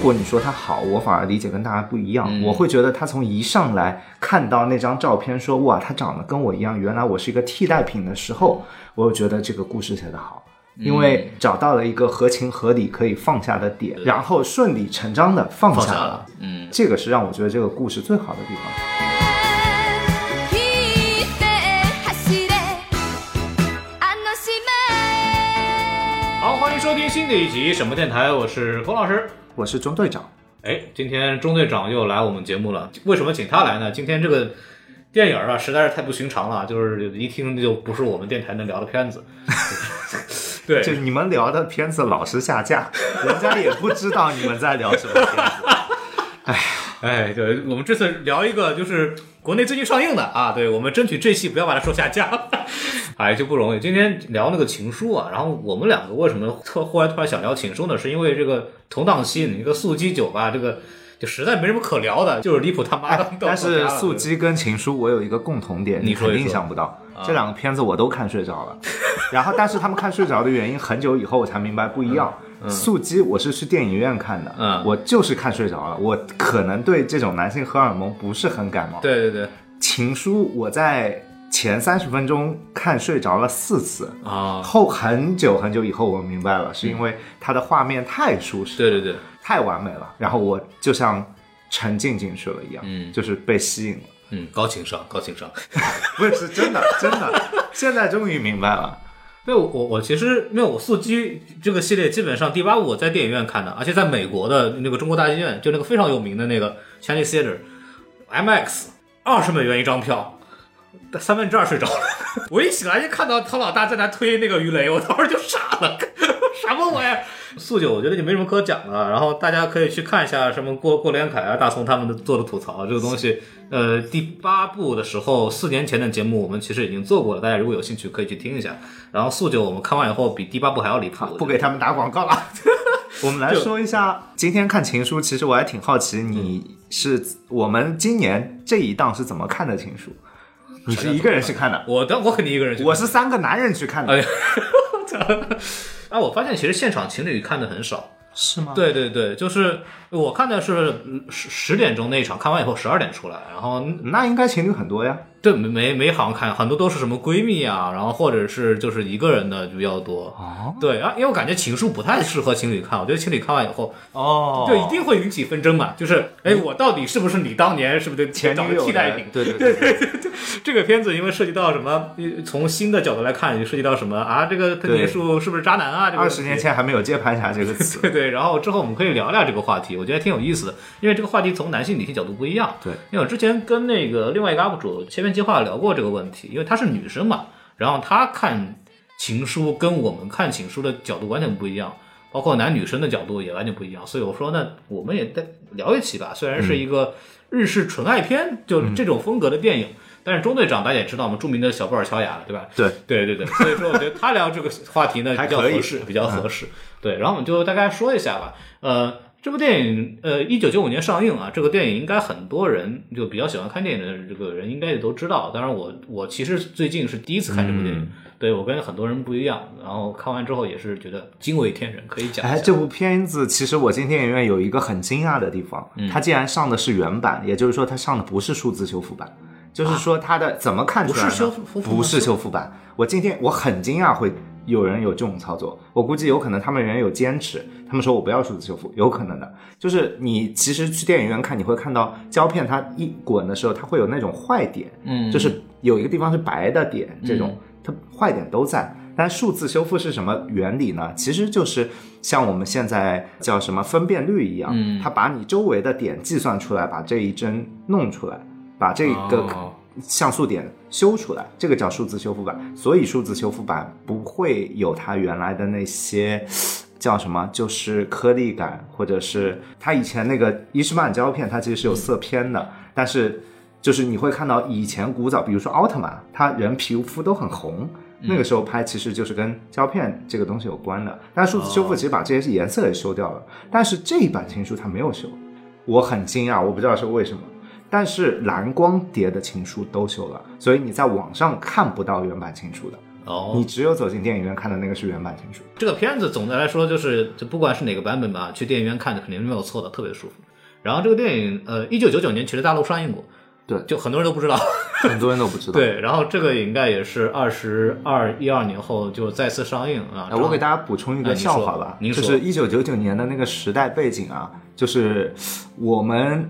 果你说他好，我反而理解跟大家不一样。嗯我会觉得他从一上来看到那张照片说哇，他长得跟我一样，原来我是一个替代品的时候，我就觉得这个故事写得好。因为找到了一个合情合理可以放下的点，然后顺理成章的放下了，嗯，这个是让我觉得这个故事最好的地方。收听新的一集什么电台，我是龚老师。我是中队长，哎，今天中队长又来我们节目了，为什么请他来呢？今天这个电影啊，实在是太不寻常了，就是一听就不是我们电台能聊的片子。对，就是你们聊的片子老是下架，人家也不知道你们在聊什么片子。哎，对，我们这次聊一个就是国内最近上映的啊，对我们争取这戏不要把它说下架，哎，就不容易。今天聊那个情书啊，然后我们两个为什么特忽然突然想聊情书呢？是因为这个同档期你一个素鸡酒吧，这个就实在没什么可聊的，就是离谱他妈的。哎但是《素鸡》跟《情书》我有一个共同点，你说一说肯定想不到，这两个片子我都看睡着了。然后，但是他们看睡着的原因，很久以后我才明白不一样。素鸡》我是去电影院看的，嗯我就是看睡着了。我可能对这种男性荷尔蒙不是很感冒。对对对情书》我在前三十分钟看睡着了四次，啊，后很久很久以后我明白了，是因为它的画面太舒适，对对对，太完美了，然后我就像沉浸进去了一样，嗯就是被吸引了。嗯，高情商，高情商。不是，是真的，真的，现在终于明白了。对，我我我其实没有，我速激这个系列基本上第八部我在电影院看的，而且在美国的那个中国大剧院，就那个非常有名的那个 Chinese Theater，IMAX，二十美元一张票，三分之二睡着了。我一醒来就看到唐老大在那推那个鱼雷，我当时就傻了，什么玩意儿？素九我觉得就没什么可讲的，然后大家可以去看一下什么郭郭连凯啊、大葱他们的做的吐槽这个东西。呃，第八部的时候，四年前的节目我们其实已经做过了，大家如果有兴趣可以去听一下。然后素九我们看完以后比第八部还要离谱，不给他们打广告了。我们来说一下，今天看《情书》，其实我还挺好奇，你是我们今年这一档是怎么看的《情书》？你是一个人去看的，我当我肯定一个人去看，我是三个男人去看的，哎呀，啊，我发现其实现场情侣看的很少。是吗？对对对，就是我看的是嗯十十点钟那一场，看完以后十二点出来，然后那应该情侣很多呀。对没没没好像看，很多都是什么闺蜜啊，然后或者是就是一个人的就比较多。哦对啊，因为我感觉情书不太适合情侣看，我觉得情侣看完以后哦就一定会引起纷争嘛，就是哎，我到底是不是你当年是不是前女友替代品？对对对对，这个片子因为涉及到什么，呃从新的角度来看，也涉及到什么啊？这个藤田树是不是渣男啊？这个二十年前还没有接盘侠这个词。对对，然后之后我们可以聊聊这个话题，我觉得挺有意思的，因为这个话题从男性女性角度不一样。对，因为我之前跟那个另外一个 UP 主切片计划聊过这个问题，因为她是女生嘛，然后她看情书跟我们看情书的角度完全不一样，包括男女生的角度也完全不一样，所以我说那我们也再聊一期吧，虽然是一个日式纯爱片，就这种风格的电影。但是中队长大家也知道嘛，著名的小布尔乔亚，对吧？对对对对，所以说我觉得他聊这个话题呢 还比较合适，比较合适。对，然后我们就大概说一下吧。呃，这部电影呃，一九九五年上映啊，这个电影应该很多人就比较喜欢看电影的这个人应该也都知道。当然我我其实最近是第一次看这部电影，对我跟很多人不一样。然后看完之后也是觉得惊为天人，可以讲。哎，这部片子其实我进电影院有一个很惊讶的地方，它竟然上的是原版，也就是说它上的不是数字修复版，就是说它的怎么看出来呢？不是修复不是修复版。我今天我很惊讶会有人有这种操作，我估计有可能他们人有坚持，他们说我不要数字修复，有可能的。就是你其实去电影院看，你会看到胶片它一滚的时候，它会有那种坏点，嗯就是有一个地方是白的点，这种、它坏点都在。但数字修复是什么原理呢？其实就是像我们现在叫什么分辨率一样，嗯它把你周围的点计算出来，把这一帧弄出来，把这个哦像素点修出来，这个叫数字修复版。所以数字修复版不会有它原来的那些 叫什么，就是颗粒感，或者是它以前那个伊士曼胶片，它其实是有色偏的，但是就是你会看到以前古早，比如说奥特曼，他人皮肤都很红。那个时候拍其实就是跟胶片这个东西有关的，但数字修复其实把这些颜色也修掉了，但是这一版情书它没有修，我很惊讶，我不知道是为什么。但是蓝光碟的情书都修了，所以你在网上看不到原版情书的。哦你只有走进电影院看的那个是原版情书。这个片子总的来说就是，就不管是哪个版本吧，去电影院看的肯定是没有错的，特别舒服。然后这个电影，呃，一九九九年其实大陆上映过，对就很多人都不知道。很多人都不知道。对，然后这个应该也是二十二一二年后就再次上映啊。呃，我给大家补充一个笑话吧，您说就是一九九九年的那个时代背景啊，就是我们。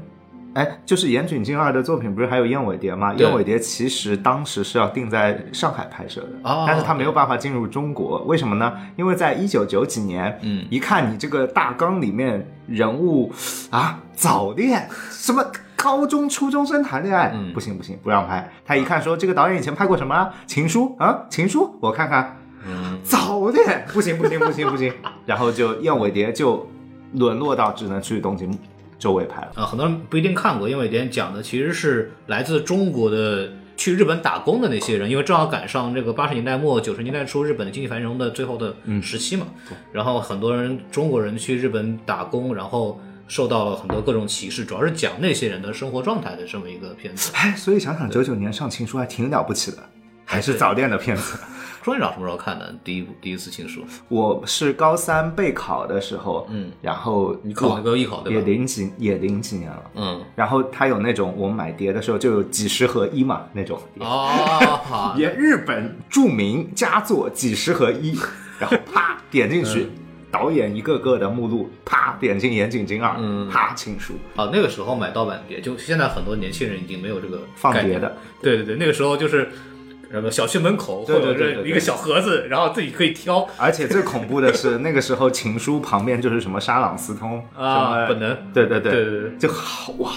哎，就是岩井俊二的作品，不是还有《燕尾蝶》吗？《燕尾蝶》其实当时是要定在上海拍摄的，哦但是他没有办法进入中国，为什么呢？因为在一九九几年，嗯一看你这个大纲里面人物啊早恋，什么高中初中生谈恋爱，嗯不行不行，不让拍。他一看说这个导演以前拍过什么啊？情书啊，情书，我看看，嗯，早恋，不行不行不行不行，然后就燕尾蝶就沦落到只能去东京周围拍了。啊，很多人不一定看过，因为点讲的其实是来自中国的去日本打工的那些人，因为正好赶上这个八十年代末九十年代初日本的经济繁荣的最后的时期嘛。然后很多人中国人去日本打工，然后受到了很多各种歧视，主要是讲那些人的生活状态的这么一个片子。哎，所以想想九九年上情书还挺了不起的，还是早恋的片子。庄院长什么时候看的？第一部第一次情书？我是高三备考的时候，嗯，然后你考那个艺考对也？零几也零几年了。嗯，然后他有那种我们买碟的时候就有几十合一嘛那种碟，哦，好也日本著名佳作几十合一，然后啪点进去，导演一个个的目录，啪点进岩井俊二，嗯啪情书，啊，那个时候买盗版碟，就现在很多年轻人已经没有这个放碟的。对对对，那个时候就是什么小区门口会对对对对对有这一个小盒子，然后自己可以挑而且最恐怖的是，那个时候情书旁边就是什么沙朗斯通什啊，么本能。对对对对对就好哇，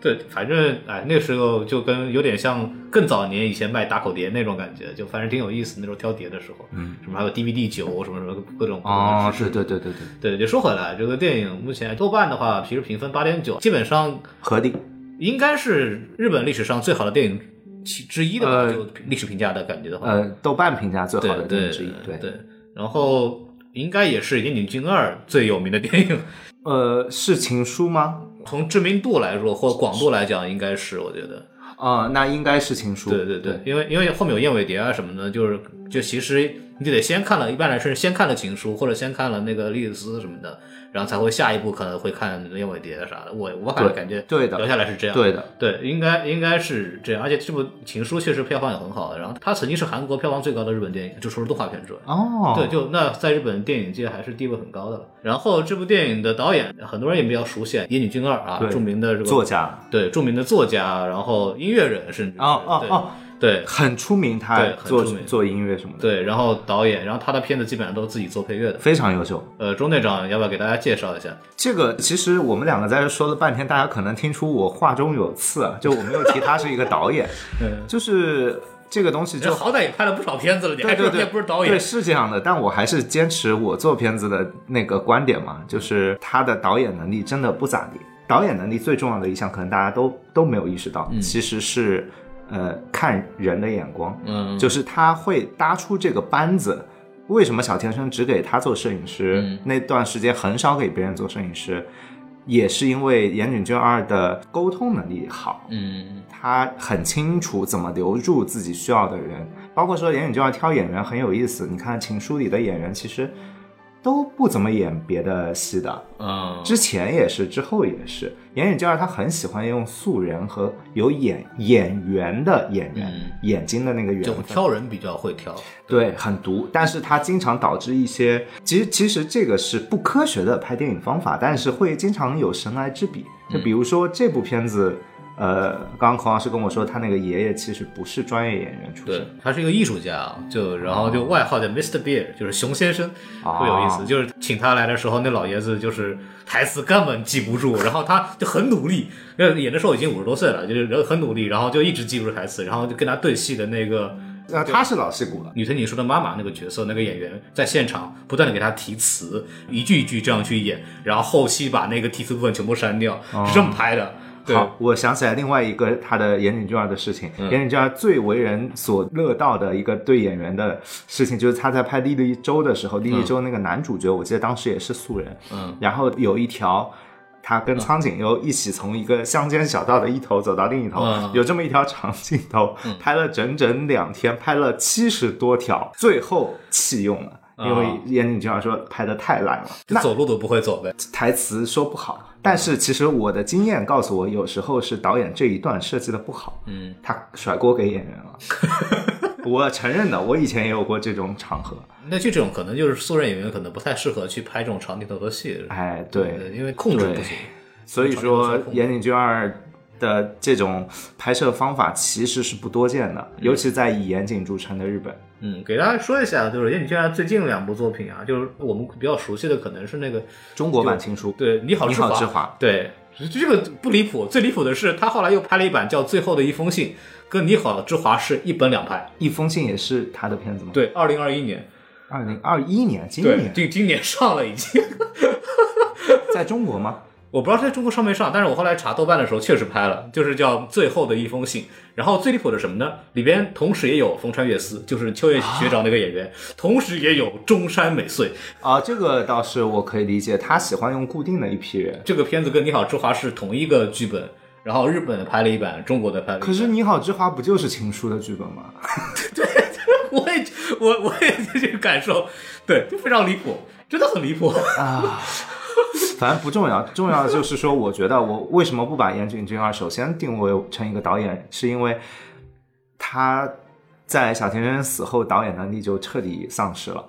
对，反正哎，那个时候就跟有点像更早年以前卖打口碟那种感觉，就反正挺有意思。那时候挑碟的时候，嗯，什么还有 DVD 九什么什么各种哦，是对对对对对，对，就说回来，这个电影目前豆瓣的话，其实评分八点九，基本上合理。应该是日本历史上最好的电影其之一的吧，呃就历史评价的感觉的话，呃，豆瓣评价最好的电影之一，对。对，然后应该也是岩井俊二最有名的电影，呃，是情书吗？从知名度来说或广度来讲，应该是我觉得，呃，那应该是情书。对对对，因为因为后面有燕尾蝶啊什么的，就是就其实你就得先看了，一般来说是先看了情书或者先看了那个莉莉丝什么的，然后才会下一步可能会看燕尾蝶啥的。我我反正感觉对的聊下来是这样，对的，对，应该应该是这样，而且这部情书确实票房也很好的，然后它曾经是韩国票房最高的日本电影，就除了动画片之外。哦，对，就那在日本电影界还是地位很高的了。然后这部电影的导演很多人也比较熟悉，野女俊二啊，著名的这个作家，对著名的作家，然后音乐人甚至哦哦哦，对很出名，他做做音乐什么的，对，然后导演，然后他的片子基本上都是自己做配乐的。非常优秀。呃，钟队长要不要给大家介绍一下？这个其实我们两个在这说了半天，大家可能听出我话中有刺啊，就我没有提他是一个导演，嗯，就是这个东西就好歹也拍了不少片子了，你还说对对对，也不是导演对，？是这样的，但我还是坚持我做片子的那个观点嘛，就是他的导演能力真的不咋地。导演能力最重要的一项，可能大家都都没有意识到，其实是呃看人的眼光，嗯，就是他会搭出这个班子。为什么小天生只给他做摄影师？嗯那段时间很少给别人做摄影师，也是因为岩井俊二的沟通能力好。嗯他很清楚怎么留住自己需要的人，包括说岩井俊二挑演员很有意思。你看《情书》里的演员其实都不怎么演别的戏的，嗯，之前也是，之后也是。岩井俊二他很喜欢用素人和有演演员的演员、嗯眼睛的那个缘就分。挑人比较会挑。对，很毒，但是他经常导致一些，其实其实这个是不科学的拍电影方法，但是会经常有神来之笔。就比如说这部片子，呃，刚刚孔老师跟我说，他那个爷爷其实不是专业演员出身，，他是一个艺术家，就然后就外号叫 Mr. Bear，就是熊先生，哦会有意思。就是请他来的时候，那老爷子就是台词根本记不住，然后他就很努力，呃，演的时候已经五十多岁了，就是很努力，然后就一直记不住台词，然后就跟他对戏的那个那，他是老戏骨了。女藤井树的妈妈那个角色，那个演员在现场不断的给他提词，一句一句这样去演，然后后期把那个提词部分全部删掉，是这么拍的。对，好，我想起来另外一个他的岩井俊二的事情。岩井俊二最为人所乐道的一个对演员的事情，就是他在拍《莉莉周》的时候，莉莉周那个男主角，我记得当时也是素人。嗯，然后有一条他跟苍井优一起从一个乡间小道的一头走到另一头，嗯有这么一条长镜头，拍了整整两天，拍了七十多条，最后弃用了。因为啊岩井俊二说拍的太烂了，那走路都不会走呗。台词说不好，但是其实我的经验告诉我，有时候是导演这一段设计的不好，嗯，他甩锅给演员了。我承认的，我以前也有过这种场合。那就这种可能就是素人演员可能不太适合去拍这种长镜头的戏，哎，对，呃因为控制不行。所以说长镜头岩井俊二的这种拍摄方法其实是不多见的，尤其在以严谨著称的日本。嗯，给大家说一下，就是岩井俊二最近两部作品啊，就是我们比较熟悉的可能是那个中国版情书，对你好你好之华，对，这个不离谱。最离谱的是，他后来又拍了一版叫《最后的一封信》，跟《你好之华》是一本两拍。一封信也是他的片子吗？，对，二零二一年，二零二一年，今对，年今今年上了已经。在中国吗？我不知道在中国上没上，但是我后来查豆瓣的时候确实拍了，就是叫《最后的一封信》。然后最离谱的是什么呢？里边同时也有风川月司，就是秋叶学长那个演员，同时也有中山美穗。啊，这个倒是我可以理解，他喜欢用固定的一批人。这个片子跟《你好之华》是同一个剧本，然后日本的拍了一版，中国的拍了一版。可是《你好之华》不就是情书的剧本吗？对我也我我也有 这个感受，对，就非常离谱，真的很离谱。啊，反正不重要，重要的就是说，我觉得我为什么不把岩井俊二首先定位成一个导演，是因为他在小田真死后，导演能力就彻底丧失了。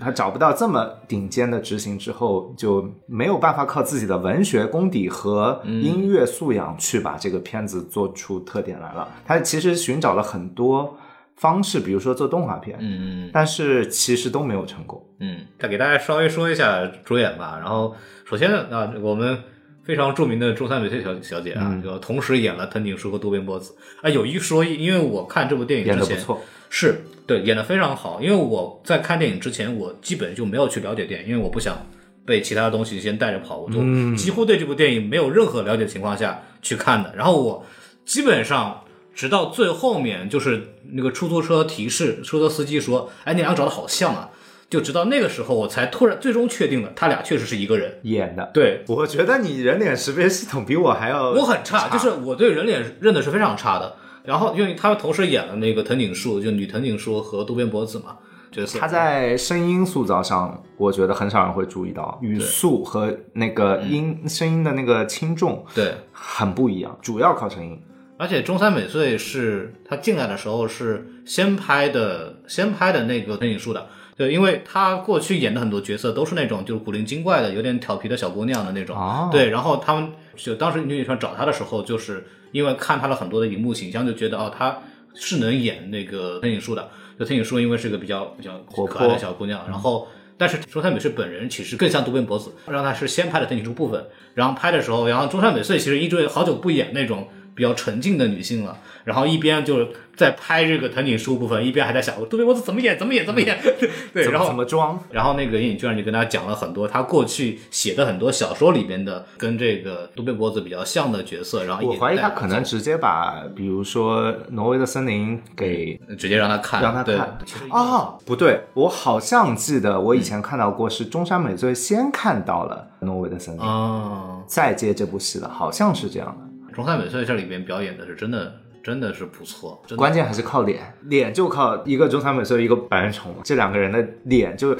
他找不到这么顶尖的执行之后，就没有办法靠自己的文学功底和音乐素养去把这个片子做出特点来了。他其实寻找了很多方式，比如说做动画片，嗯但是其实都没有成功。嗯，再给大家稍微说一下主演吧。然后首先呢，啊，我们非常著名的中山美穗小小姐啊，就同时演了藤井树和渡边波子。啊，有一说一，因为我看这部电影之前演得不错，是对演的非常好。因为我在看电影之前，我基本就没有去了解电影，因为我不想被其他的东西先带着跑，我就几乎对这部电影没有任何了解的情况下去看的。然后我基本上直到最后面，就是那个出租车提示，出租车司机说：“哎，你俩长得好像啊。”就直到那个时候，我才突然最终确定了，他俩确实是一个人。演的。对我觉得你人脸识别系统比我还要我很差，就是我对人脸认的是非常差的。然后，因为他们同时演了那个藤井树，就女藤井树和渡边博子嘛角色。他在声音塑造上，我觉得很少人会注意到语速和那个音、声音的那个轻重对，很不一样，主要靠声音。而且中山美穗是他进来的时候是先拍的，先拍的那个藤井树的。对，因为他过去演的很多角色都是那种就是古灵精怪的、有点调皮的小姑娘的那种。哦对，然后他们就当时女演员找他的时候，就是因为看他了很多的荧幕形象，就觉得哦，他是能演那个藤井树的。就藤井树因为是个比较比较活可爱的小姑娘，然后。但是中山美穗本人其实更像渡边博子，让他是先拍的藤井树部分，然后拍的时候，然后中山美穗其实一直好久不演那种比较纯净的女性了，然后一边就是在拍这个藤井树部分，一边还在想渡边博子怎么演，怎么演，怎么演，对，然后怎么装？然后那个叶影居然就跟他讲了很多他过去写的很多小说里边的跟这个渡边博子比较像的角色，然后我怀疑他可能直接把，比如说《挪威的森林》给直接让他看，让他看。啊，不对，我好像记得我以前看到过，是中山美穗先看到了《挪威的森林》嗯，再接这部戏的，好像是这样的。中山美穗这里边表演的是真的真的是不错，关键还是靠脸，脸就靠一个中山美穗，一个白人虫，这两个人的脸就，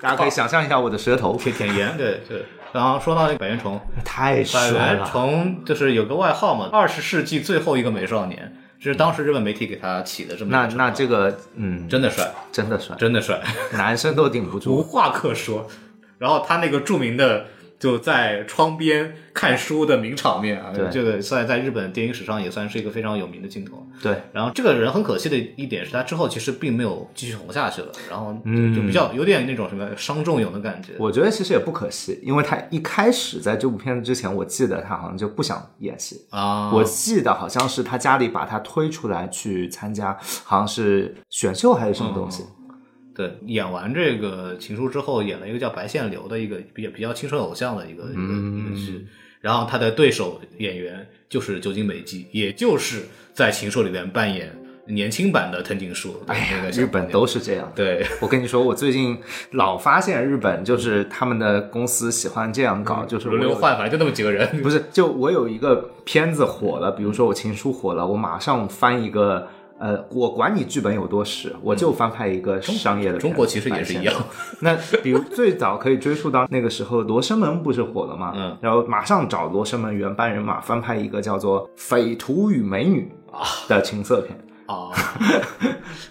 大家可以想象一下我的舌头，舔舔盐，对对。然后说到那个百元虫，太百元帅了。虫就是有个外号嘛，二十世纪最后一个美少年，这是当时日本媒体给他起的这么一那那这个，嗯，真的帅，真的帅，真的帅。男生都顶不住无。话可说。然后他那个著名的就在窗边看书的名场面啊对，这个算在日本电影史上也算是一个非常有名的镜头。对，然后这个人很可惜的一点是他之后其实并没有继续红下去了，然后嗯就比较有点那种什么伤仲永的感觉。我觉得其实也不可惜，因为他一开始在这部片子之前，我记得他好像就不想演戏。啊，我记得好像是他家里把他推出来去参加，好像是选秀还是什么东西。对，演完这个《情书》之后，演了一个叫白线流的一个比较比较青春偶像的一个、一个一个剧，然后他的对手演员就是酒井美纪，也就是在《情书》里边扮演年轻版的藤井树，对哎呀日本都是这样。对。我跟你说，我最近老发现日本就是他们的公司喜欢这样搞，就是轮流换，反正就那么几个人。不是，就我有一个片子火了，比如说我情书火了，我马上翻一个，呃，我管你剧本有多屎，我就翻拍一个商业的。中国其实也是一样。那比如最早可以追溯到那个时候，罗生门不是火了吗？嗯，然后马上找罗生门原班人马翻拍一个叫做《匪徒与美女》的情色片。啊，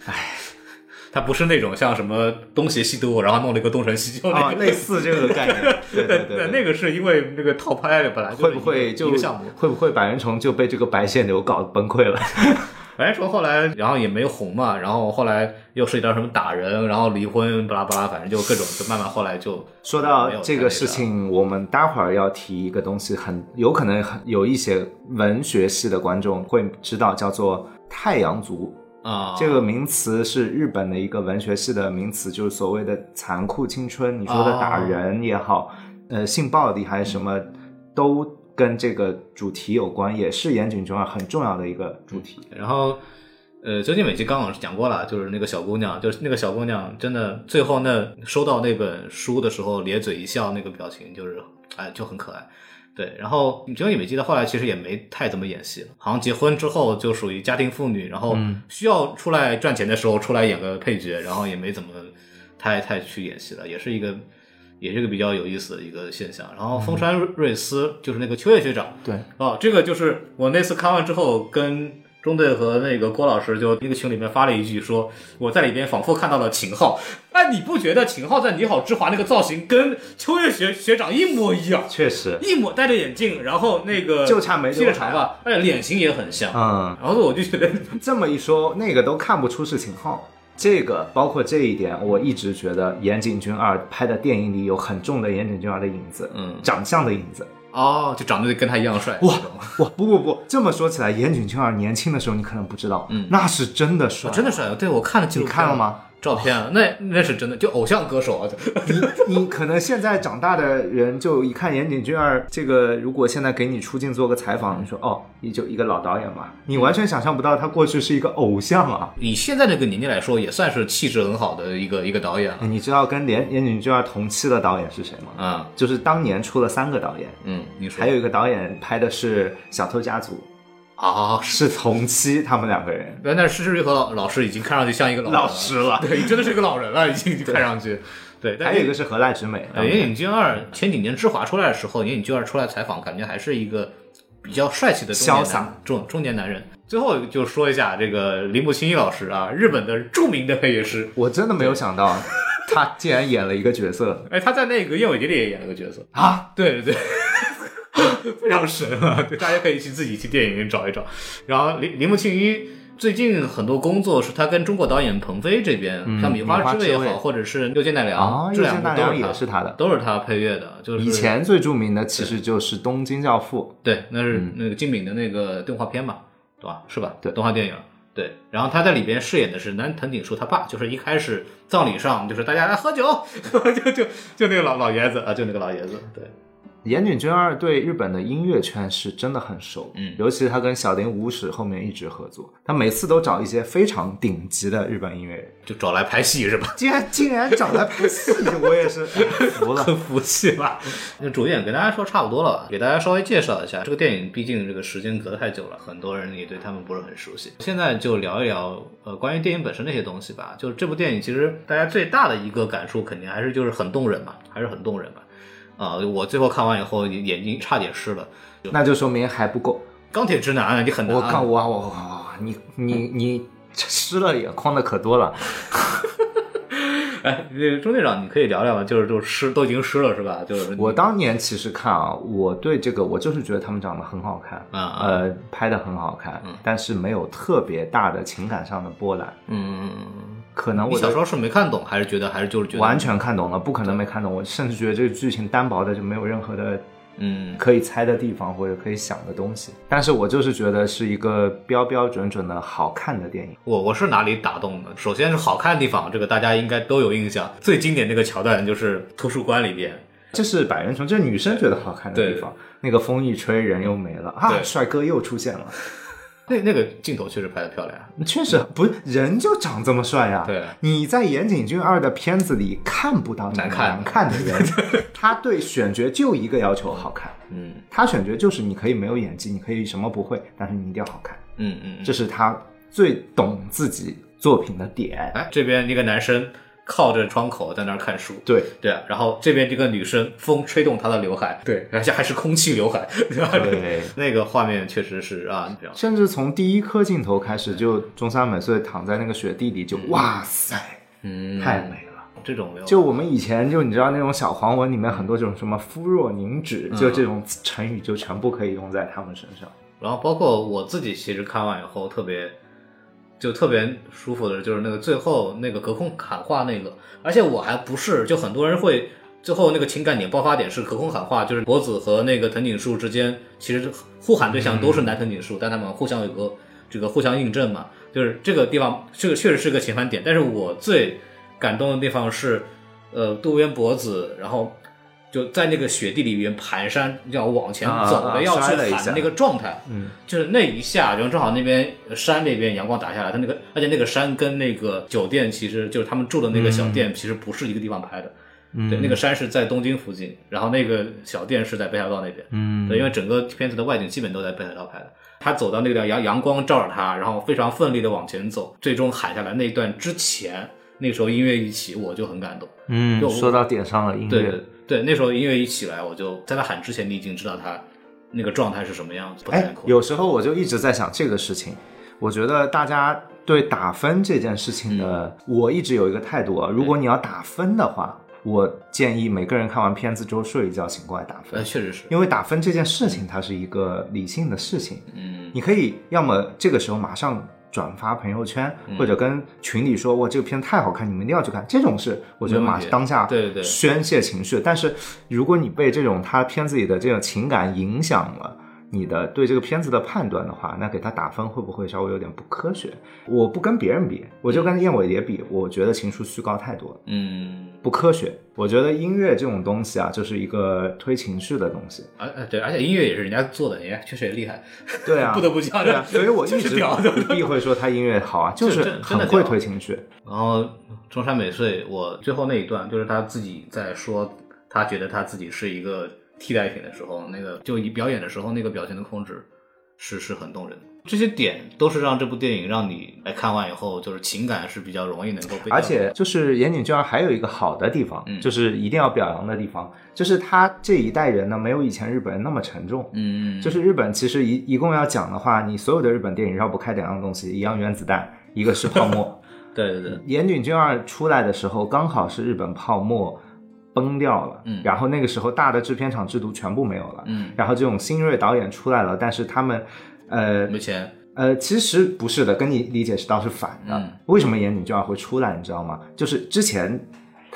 唉，他不是那种像什么东邪西毒，然后弄了一个东成西就那啊，个。类似这个概念，对对对对那个是因为那个套拍，本来就是会不会一就个项目？会不会百元虫就被这个白线流搞崩溃了？白说后来，然后也没红嘛，然后后来又涉及到什么打人，然后离婚，巴拉巴拉，反正就各种，就慢慢后来就说到这个事情，我们待会儿要提一个东西很，有可能很有一些文学系的观众会知道，叫做太阳族。啊，这个名词是日本的一个文学系的名词，就是所谓的残酷青春。你说的打人也好，呃，性暴力还是什么，都跟这个主题有关，也是岩井俊二很重要的一个主题。然后，呃，究竟美纪刚刚讲过了，就是那个小姑娘，就是那个小姑娘，真的最后那收到那本书的时候咧嘴一笑那个表情，就是哎就很可爱。对，然后究竟美纪的后来其实也没太怎么演戏了，好像结婚之后就属于家庭妇女，然后需要出来赚钱的时候出来演个配角，然后也没怎么太太去演戏了，也是一个。也是一个比较有意思的一个现象。然后风川瑞斯就是那个秋叶学长，对，哦，这个就是我那次看完之后，跟中队和那个郭老师就那个群里面发了一句说，我在里边仿佛看到了秦昊。哎，你不觉得秦昊在《你好，之华》那个造型跟秋叶学学长一模一样？确实，一模戴着眼镜，然后那个就差没剃了长发，哎，脸型也很像。嗯，然后我就觉得，这么一说，那个都看不出是秦昊。这个包括这一点，我一直觉得岩井俊二拍的电影里有很重的岩井俊二的影子，嗯长相的影子。哦，就长得跟他一样帅。哇哇，不不不，这么说起来，岩井俊二年轻的时候你可能不知道，嗯，那是真的帅，真的帅。对我看了纪录片你看了吗？照片啊，那那是真的，就偶像歌手啊，就你你可能现在长大的人就一看岩井俊二这个，如果现在给你出镜做个采访，你说哦，你就一个老导演嘛，你完全想象不到他过去是一个偶像啊。以现在这个年纪来说，也算是气质很好的一个一个导演了。哎你知道跟岩岩井俊二同期的导演是谁吗？啊，就是当年出了三个导演，嗯，你说还有一个导演拍的是《小偷家族啊，》，是同期他们两个人。原来施之玉和老老师已经看上去像一个老师了 对，真的是一个老人了，已经看上去。对，但还有一个是何濑直美，呃，岩井俊二前几年之华出来的时候，岩井俊二出来采访，感觉还是一个比较帅气的中年潇洒中中年男人。最后就说一下这个铃木清一老师啊，日本的著名的配乐师，我真的没有想到 他竟然演了一个角色哎，他在那个《燕尾蝶》里也演了个角色。啊！对对对，非常神啊！对，大家可以去自己去电影院找一找。然后铃铃木庆一最近很多工作是他跟中国导演彭飞这边，像《米花之味》也好，或者是《六间奈良》啊，这两部右见大良都也是他的。都是他配乐的。就是以前最著名的其实就是《东京教父对，那是那个金敏的那个动画片嘛，对吧？是吧？对动画电影。对，然后他在里边饰演的是南藤井树他爸，就是一开始葬礼上就是大家来喝酒，就就就那个老老爷子啊，就那个老爷子，对。》。岩井俊二对日本的音乐圈是真的很熟，嗯尤其是他跟小林武史后面一直合作，他每次都找一些非常顶级的日本音乐人。就找来拍戏是吧？竟然竟然找来拍戏，我也是哎 服了。很服气吧？那主演跟大家说差不多了吧？给大家稍微介绍一下这个电影，毕竟这个时间隔得太久了，很多人也对他们不是很熟悉。现在就聊一聊呃关于电影本身那些东西吧。就是这部电影其实大家最大的一个感触，肯定还是就是很动人嘛，还是很动人嘛。啊、我最后看完以后眼眼睛差点湿了。那就说明还不够。钢铁直男啊，你很难。我看我我我你你你湿了眼眶的可多了。哎，这个钟队长，你可以聊聊吗？就是就湿都已经湿了是吧？就是我当年其实看啊，我对这个我就是觉得他们长得很好看，呃，拍的很好看，但是没有特别大的情感上的波澜。嗯，可能我小时候是没看懂，还是觉得还是就是觉得完全看懂了，不可能没看懂。我甚至觉得这个剧情单薄的就没有任何的嗯可以猜的地方或者可以想的东西。但是我就是觉得是一个标标准准的好看的电影。我我是哪里打动的？首先是好看的地方，这个大家应该都有印象。最经典那个桥段就是图书馆里边，这是百人虫，这是女生觉得好看的地方。那个风一吹，人又没了啊，帅哥又出现了。那那个镜头确实拍的漂亮。确实不是人就长这么帅呀、对你在岩井俊二的片子里看不到难看难看的人，他对选角就一个要求好看。嗯他选角就是你可以没有演技，你可以什么不会，但是你一定要好看，嗯嗯，这是他最懂自己作品的点。哎，这边一个男生靠着窗口在那儿看书，对，对啊，然后这边这个女生风吹动她的刘海，对，而且还是空气刘海，对吧？对。那个画面确实是啊，甚至从第一颗镜头开始，就中山美穗躺在那个雪地里，就哇塞，嗯。太美了。这种就我们以前就你知道那种小黄文里面很多这种什么肤若凝脂，嗯。就这种成语就全部可以用在他们身上。然后包括我自己，其实看完以后特别就特别舒服的，就是那个最后那个隔空喊话那个，而且我还不是，就很多人会最后那个情感点爆发点是隔空喊话，就是博子和那个藤井树之间，其实互喊对象都是男藤井树，但他们互相有个这个互相印证嘛，就是这个地方这个确实是个情感点，但是我最感动的地方是，呃，渡边博子，然后。就在那个雪地里面蹒跚要往前啊走的，啊要去喊的那个状态，嗯，就是那一下，然后正好那边山那边阳光打下来，它那个，而且那个山跟那个酒店，其实就是他们住的那个小店，其实不是一个地方拍的。嗯对，那个山是在东京附近，然后那个小店是在北海道那边。嗯对，因为整个片子的外景基本都在北海道拍的。他走到那个阳阳光照着他，然后非常奋力的往前走，最终喊下来那一段之前，那时候音乐一起，我就很感动。嗯就说到点上了音乐对对，那时候音乐一起来，我就在他喊之前，你已经知道他那个状态是什么样子，不太哎，酷。有时候我就一直在想这个事情。我觉得大家对打分这件事情的，我一直有一个态度啊，如果你要打分的话，我建议每个人看完片子之后睡一觉醒过来打分呃，，确实是，因为打分这件事情它是一个理性的事情，嗯，你可以要么这个时候马上转发朋友圈，嗯或者跟群里说，哇，这个片太好看，你们一定要去看。这种是我觉得马当下对对对宣泄情绪。但是如果你被这种他片子里的这种情感影响了。你的对这个片子的判断的话，那给他打分会不会稍微有点不科学？我不跟别人比，我就跟燕尾蝶比，我觉得情书虚高太多了，嗯，不科学。我觉得音乐这种东西啊，就是一个推情绪的东西。而啊对，而且音乐也是人家做的，人家确实也厉害，对啊，不得不讲对啊，所以我 一直就是屌的不避讳说他音乐好啊，就是很会推情绪。然后中山美穗，我最后那一段就是他自己在说，他觉得他自己是一个替代品的时候，那个就以表演的时候那个表情的控制是是很动人的。这些点都是让这部电影让你来看完以后，就是情感是比较容易能够被。而且就是岩井俊二还有一个好的地方，嗯就是一定要表扬的地方，就是他这一代人呢，没有以前日本人那么沉重。嗯，就是日本其实一一共要讲的话，你所有的日本电影绕不开两样东西，一样原子弹，一个是泡沫。对对对，岩井俊二出来的时候，刚好是日本泡沫崩掉了，嗯。然后那个时候大的制片厂制度全部没有了，嗯，然后这种新锐导演出来了，但是他们，呃没钱，呃，其实不是的，跟你理解是倒是反的。嗯。为什么岩井俊二会出来，你知道吗？就是之前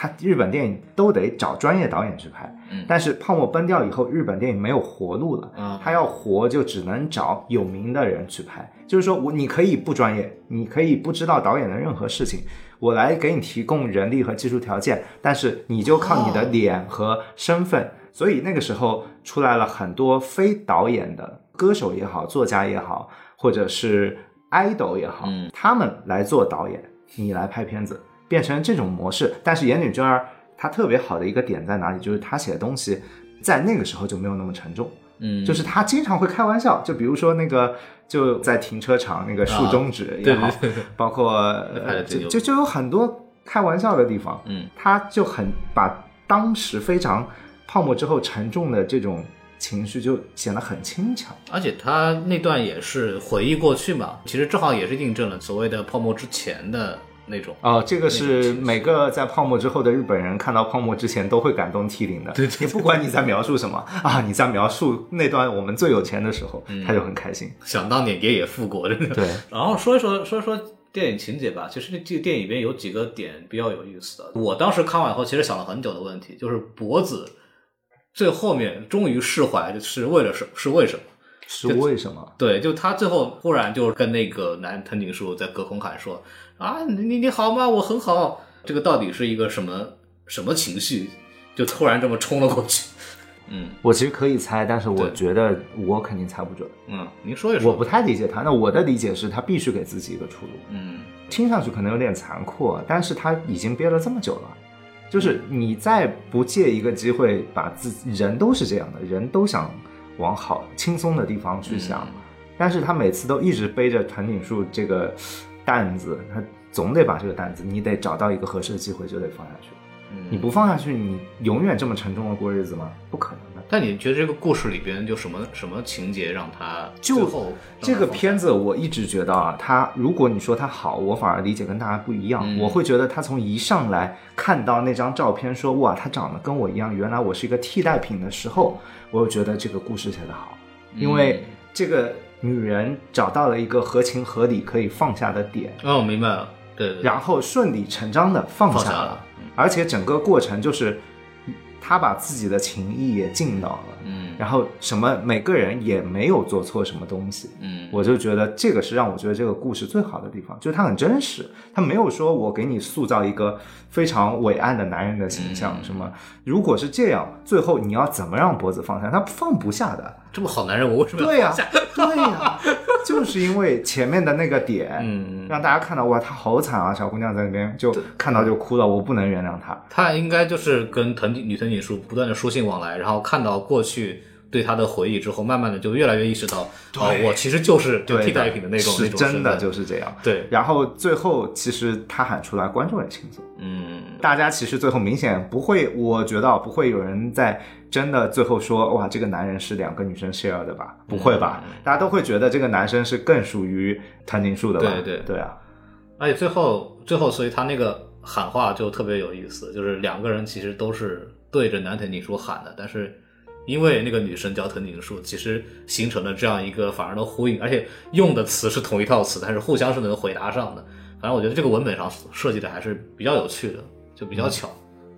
他日本电影都得找专业导演去拍，嗯但是泡沫崩掉以后，日本电影没有活路了，嗯他要活就只能找有名的人去拍。就是说我你可以不专业，你可以不知道导演的任何事情，我来给你提供人力和技术条件，但是你就靠你的脸和身份。所以那个时候出来了很多非导演的歌手也好，作家也好，或者是 idol 也好，嗯他们来做导演，你来拍片子，变成这种模式。但是岩井俊二他特别好的一个点在哪里？就是他写的东西在那个时候就没有那么沉重。嗯，就是他经常会开玩笑，就比如说那个就在停车场那个竖中指也好，对对对对，包括 呃就就就有很多开玩笑的地方，嗯他就很把当时非常泡沫之后沉重的这种情绪就显得很轻巧。而且他那段也是回忆过去嘛，其实正好也是印证了所谓的泡沫之前的那种。哦，这个是每个在泡沫之后的日本人看到泡沫之前都会感动涕零的。对对对你不管你在描述什么啊，你在描述那段我们最有钱的时候，嗯他就很开心。想当年爷也富过，真的。对，然后说一说说一说电影情节吧，其实这个电影里边有几个点比较有意思的。我当时看完以后，其实想了很久的问题，就是脖子最后面终于释怀，是为了什是为什么？是为什么？对，就他最后忽然就跟那个男藤井树在隔空喊说：“啊，你你你好吗？我很好。”这个到底是一个什么什么情绪？就突然这么冲了过去。嗯我其实可以猜，但是我觉得我肯定猜不准。嗯，您说一说。我不太理解他，那我的理解是他必须给自己一个出路。嗯听上去可能有点残酷，但是他已经憋了这么久了，就是你再不借一个机会，把自己人都是这样的，人都想往好轻松的地方去想，嗯但是他每次都一直背着藤井树这个担子，他总得把这个担子，你得找到一个合适的机会就得放下去。嗯你不放下去，你永远这么沉重的过日子吗？不可能的。但你觉得这个故事里边就什么什么情节让他就最后这个片子，我一直觉得啊，他如果你说他好，我反而理解跟大家不一样。嗯我会觉得他从一上来看到那张照片说，哇，他长得跟我一样，原来我是一个替代品的时候，我就觉得这个故事写得好，因为这个女人找到了一个合情合理可以放下的点，哦，明白了，对然后顺理成章的放下了放下了，而且整个过程就是他把自己的情谊也尽到了。嗯然后什么每个人也没有做错什么东西，嗯，我就觉得这个是让我觉得这个故事最好的地方，就是它很真实，它没有说我给你塑造一个非常伟岸的男人的形象，嗯什么如果是这样，最后你要怎么让脖子放下？他放不下的，这么好男人，我为什么要对呀、放下对呀、就是因为前面的那个点，嗯，让大家看到哇，他好惨啊，小姑娘在那边就看到就哭了，我不能原谅他。他应该就是跟藤井女藤井树不断的书信往来，然后看到过去对他的回忆之后，慢慢的就越来越意识到，哦，我其实就是就替代品的那种是那种真的就是这样。对，然后最后其实他喊出来，观众也轻松。嗯大家其实最后明显不会，我觉得啊不会有人在真的最后说哇，这个男人是两个女生 share 的吧？不会吧？大家都会觉得这个男生是更属于藤井树的吧？对对对啊，而且最后最后，所以他那个喊话就特别有意思，就是两个人其实都是对着男藤井树喊的，但是因为那个女生叫藤井树，其实形成了这样一个反而的呼应，而且用的词是同一套词，但是互相是能回答上的。反正我觉得这个文本上设计的还是比较有趣的，就比较巧。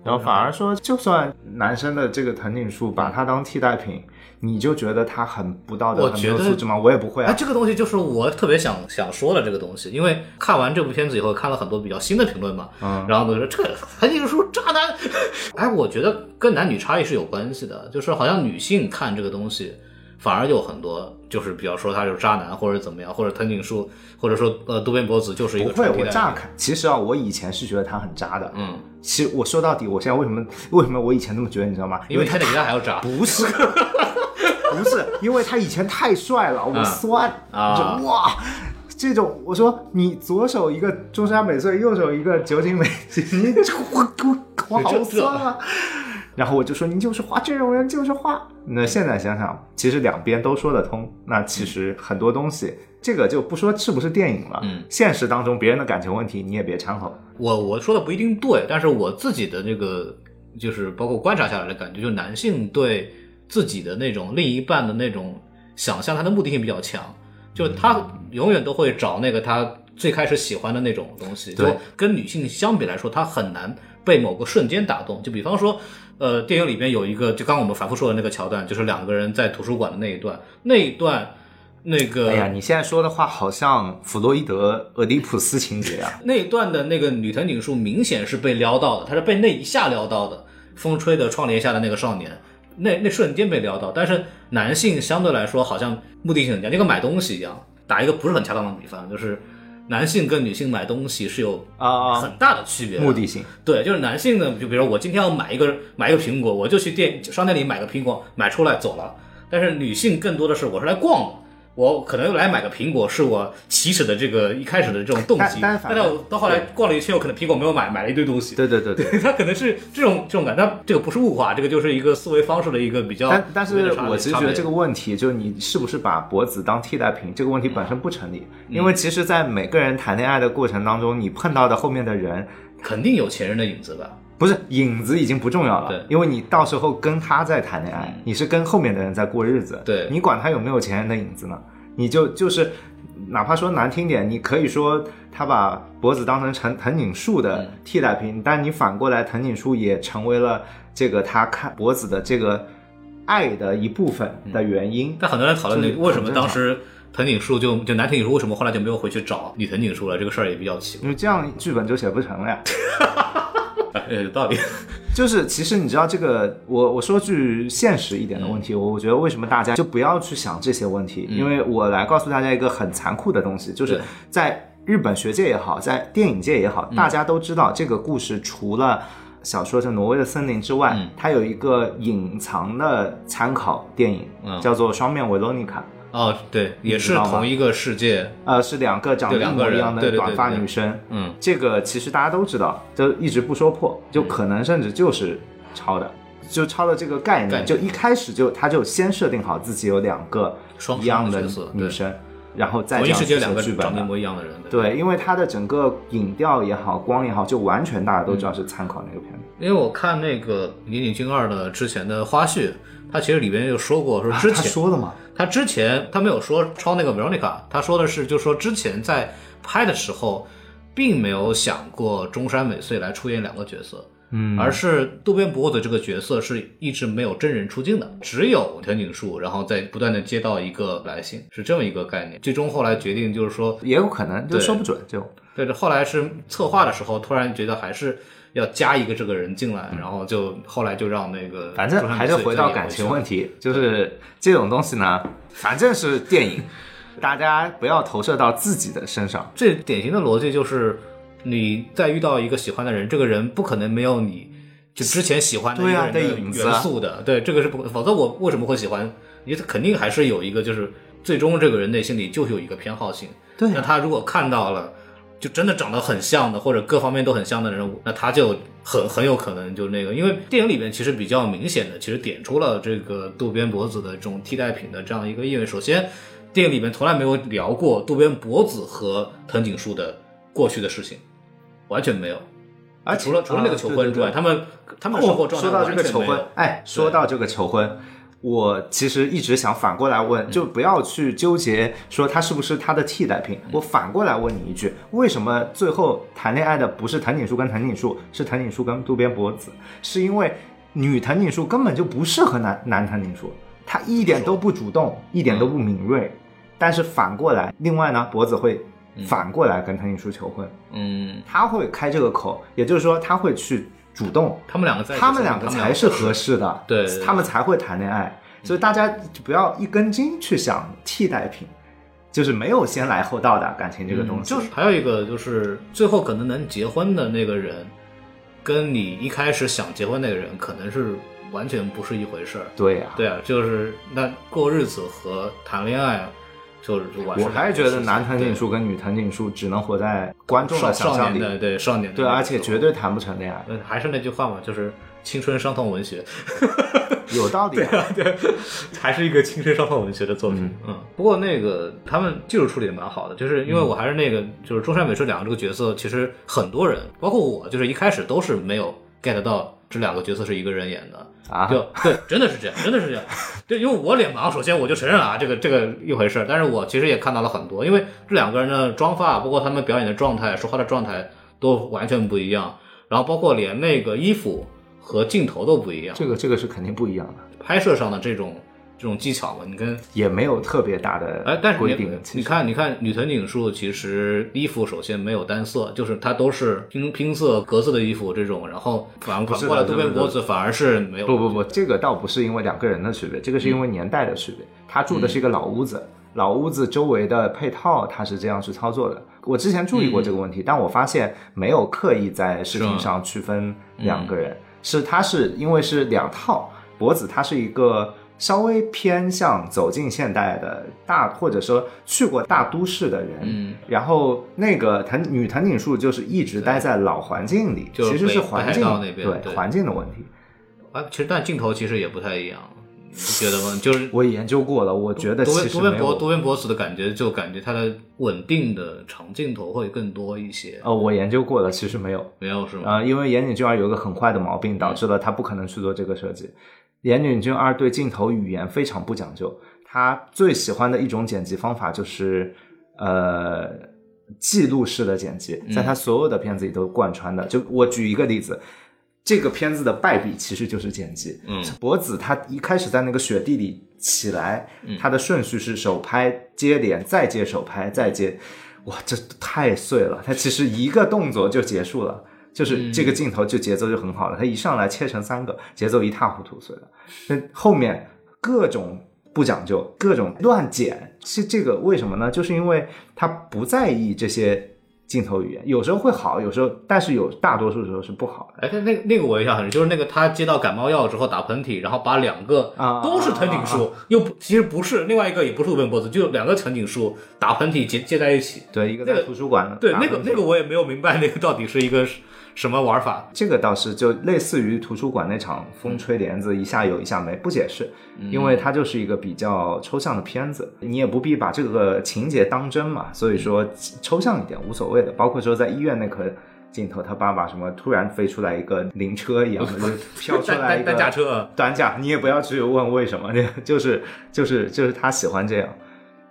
然后反而说，就算男生的这个藤井树把它当替代品，你就觉得他很不道德、很没我觉得有素质吗？我也不会哎，啊。这个东西就是我特别想想说的这个东西，因为看完这部片子以后，看了很多比较新的评论嘛，嗯然后都说这个藤井树渣男，哎，我觉得跟男女差异是有关系的，就是好像女性看这个东西，反而有很多就是比较说他是渣男或者怎么样，或者藤井树，或者说呃渡边博子就是一个不会，我乍看，其实啊，我以前是觉得他很渣的。嗯，其实我说到底，我现在为什么 为什么我以前那么觉得，你知道吗？因为他比他还要渣，不是，不是，因为他以前太帅了，我酸啊我说哇。这种我说你左手一个中山美穗，右手一个酒井美纪，你 我我我好酸啊！然后我就说你就是花这种人就是花。那现在想想，其实两边都说得通。那其实很多东西，这个就不说是不是电影了，嗯，现实当中别人的感情问题你也别掺和。我我说的不一定对，但是我自己的这个就是包括观察下来的感觉，就是男性对自己的那种另一半的那种想象，他的目的性比较强，就是他永远都会找那个他最开始喜欢的那种东西，就对跟女性相比来说，他很难被某个瞬间打动。就比方说，呃，电影里边有一个，就刚刚我们反复说的那个桥段，就是两个人在图书馆的那一段，那一段那个哎呀，你现在说的话好像弗洛伊德、俄狄浦斯情节啊。那一段的那个女藤井树明显是被撩到的，她是被那一下撩到的，风吹的窗帘下的那个少年，那那瞬间被撩到。但是男性相对来说好像目的性很强，就跟买东西一样。打一个不是很恰当的比方，就是男性跟女性买东西是有啊很大的区别的。目的性，对，就是男性呢，就比如说我今天要买一个买一个苹果，我就去店商店里买个苹果，买出来走了。但是女性更多的是我是来逛的，我可能来买个苹果是我起始的这个一开始的这种动机，但但反但是我到后来逛了一圈，我可能苹果没有买，买了一堆东西。对对对对。他可能是这种这种感，但这个不是物化，这个就是一个思维方式的一个比较但但是我其实觉得这个问题，就是你是不是把脖子当替代品，这个问题本身不成立，嗯因为其实，在每个人谈恋爱的过程当中，你碰到的后面的人，肯定有前任的影子吧？不是影子已经不重要对了，因为你到时候跟他在谈恋爱，你是跟后面的人在过日子，对你管他有没有前任的影子呢？你就就是，哪怕说难听点，你可以说他把脖子当成藤藤井树的替代品，但你反过来，藤井树也成为了这个他看脖子的这个爱的一部分的原因。但很多人讨论为什么当时藤井树就就男藤井树为什么后来就没有回去找女藤井树了？这个事儿也比较奇怪。因为这样剧本就写不成了呀。哎，有道理。就是其实你知道这个，我我说句现实一点的问题，我我觉得为什么大家就不要去想这些问题？因为我来告诉大家一个很残酷的东西，就是在日本学界也好，在电影界也好，大家都知道这个故事除了。小说是《挪威的森林》之外，嗯它有一个隐藏的参考电影，嗯叫做《双面维罗妮卡》。哦，对，也是同一个世界。呃，是两个长得一模一样对对对的短发对女生。嗯，这个其实大家都知道，就一直不说破，就可能甚至就是抄的，就抄的这个概念，就一开始就他就先设定好自己有两个双一样的女生，然后再同一世界这样去两个剧本一。模一样的人。对，因为它的整个影调也好，光也好，就完全大家都知道是参考那个片子。因为我看那个《岩井俊二》的之前的花絮，他其实里边就说过，说之前、说的吗？他之前他没有说抄那个 Veronica，他说的是，就说之前在拍的时候，并没有想过中山美穗来出演两个角色，嗯而是渡边博子这个角色是一直没有真人出镜的，只有藤井树，然后在不断的接到一个来信，是这么一个概念。最终后来决定就是说，也有可能，就说不准，就对，这后来是策划的时候，突然觉得还是要加一个这个人进来，然后就后来就让那个嗯反正还是回到感情问题。就是这种东西呢，反正是电影，大家不要投射到自己的身上。最典型的逻辑就是，你在遇到一个喜欢的人，这个人不可能没有你就之前喜欢的元素的，对，这个是不，否则我为什么会喜欢？你肯定还是有一个，就是最终这个人内心里就有一个偏好性。对啊那他如果看到了。就真的长得很像的，或者各方面都很像的人物，那他就很很有可能就那个，因为电影里面其实比较明显的，其实点出了这个渡边博子的这种替代品的这样一个意味。首先，电影里面从来没有聊过渡边博子和藤井树的过去的事情，完全没有。而且除了除了那个求婚之外，啊对对对他们他们生活状态说到这个求婚哎，说到这个求婚，我其实一直想反过来问，就不要去纠结说他是不是他的替代品。我反过来问你一句：为什么最后谈恋爱的不是藤井树跟藤井树，是藤井树跟渡边博子？是因为女藤井树根本就不适合男男藤井树，他一点都不主动，一点都不敏锐。但是反过来，另外呢，博子会反过来跟藤井树求婚，嗯，他会开这个口，也就是说他会去主动。他们两个在他们两个才是合适的，对他们才会谈恋爱。所以大家就不要一根筋去想替代品，就是没有先来后到的感情这个东西。就是还有一个就是最后可能能结婚的那个人，跟你一开始想结婚那个人可能是完全不是一回事儿。对呀、对啊，就是那过日子和谈恋爱，就是我还是觉得男藤井对树跟女藤井树只能活在观众的想象里，对少年的对，而且绝对谈不成恋爱，呃还是那句话嘛，就是青春伤痛文学，有道理、啊。对还是一个青春伤痛文学的作品。嗯，不过那个他们技术处理的蛮好的，就是因为我还是那个，就是中山美术两个这个角色，其实很多人，包括我，就是一开始都是没有 get 到这两个角色是一个人演的。啊就对，真的是这样，真的是这样。对，因为我脸盲，首先我就承认了啊，这个这个一回事儿。但是我其实也看到了很多，因为这两个人的妆发，包括他们表演的状态、说话的状态都完全不一样，然后包括连那个衣服和镜头都不一样。这个这个是肯定不一样的，拍摄上的这种这种技巧嘛，你跟也没有特别大的哎，但是你你看，你看女藤井树其实衣服首先没有单色，就是它都是拼拼色格子的衣服这种，然后反反过来渡边的不是的博子反而是没有不不不，这个倒不是因为两个人的区别，这个是因为年代的区别。他住的是一个老屋子，老屋子周围的配套他是这样去操作的。我之前注意过这个问题，但我发现没有刻意在视频上区分两个人，是他是因为是两套。脖子他是一个稍微偏向走进现代的大，或者说去过大都市的人。嗯，然后那个藤女藤井树就是一直待在老环境里，就其实是环境对环境的问题。啊，其实但镜头其实也不太一样，你觉得吗？就是我研究过了，我觉得多边多边其实没有。博多边博士的感觉，就感觉它的稳定的长镜头会更多一些，呃，我研究过了，其实没有。没有是吗？呃，因为岩井俊二有一个很坏的毛病，导致了他不可能去做这个设计。岩井俊二对镜头语言非常不讲究，他最喜欢的一种剪辑方法就是呃记录式的剪辑，在他所有的片子里都贯穿的。就我举一个例子。这个片子的败笔其实就是剪辑。嗯，博子他一开始在那个雪地里起来，嗯他的顺序是手拍接连，再接手拍，再接，哇，这太碎了。他其实一个动作就结束了，就是这个镜头就节奏就很好了，它一上来切成三个，节奏一塌糊涂碎了，那后面各种不讲究，各种乱剪，是这个为什么呢？就是因为他不在意这些镜头语言，有时候会好，有时候但是有大多数时候是不好的。哎，那那个那个我印象很深，就是那个他接到感冒药之后打喷嚏，然后把两个啊都是藤井树，又不其实不是另外一个也不是鲁本波子，就两个藤井树打喷嚏接接在一起。对，一个在图书馆对，那个那个我也没有明白那个到底是一个什么玩法。这个倒是就类似于图书馆那场风吹帘子，一下有一下没，不解释，因为它就是一个比较抽象的片子，你也不必把这个情节当真嘛，所以说抽象一点无所谓的。包括说在医院那颗镜头，他爸爸什么突然飞出来一个灵车一样的，就飘出来一个单单架车，单架，你也不要去问为什么，就是就是就是他喜欢这样。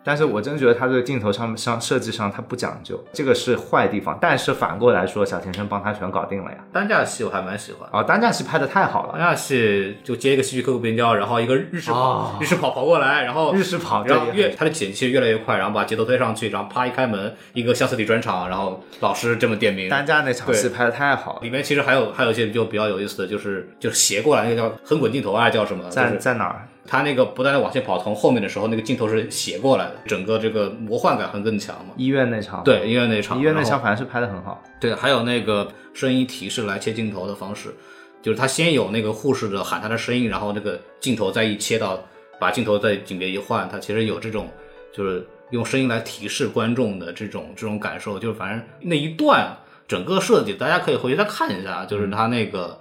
但是我真觉得他这个镜头上上设计上他不讲究，这个是坏地方。但是反过来说，小田生帮他全搞定了呀。单架戏我还蛮喜欢。哦，单架戏拍的太好了单，架戏就接一个戏剧刻苦边胶，然后一个日式跑，哦日式跑跑过来，然后日式跑然后越他的剪辑越来越快，然后把节奏推上去，然后啪一开门，一个相似体转场，然后老师这么点名。单架那场戏拍的太好了，里面其实还有还有一些就比较有意思的，就是就是斜过来那个叫横滚镜头啊，叫什么？就在是在哪儿？他那个不断的往前跑，从后面的时候，那个镜头是斜过来的，整个这个魔幻感会更强嘛。医院那场，，对，医院那场，医院那场反正是拍的很好。对，还有那个声音提示来切镜头的方式，就是他先有那个护士的喊他的声音，然后那个镜头再一切到，把镜头在景别一换，他其实有这种就是用声音来提示观众的这种这种感受，就是反正那一段整个设计，大家可以回去再看一下，就是他那个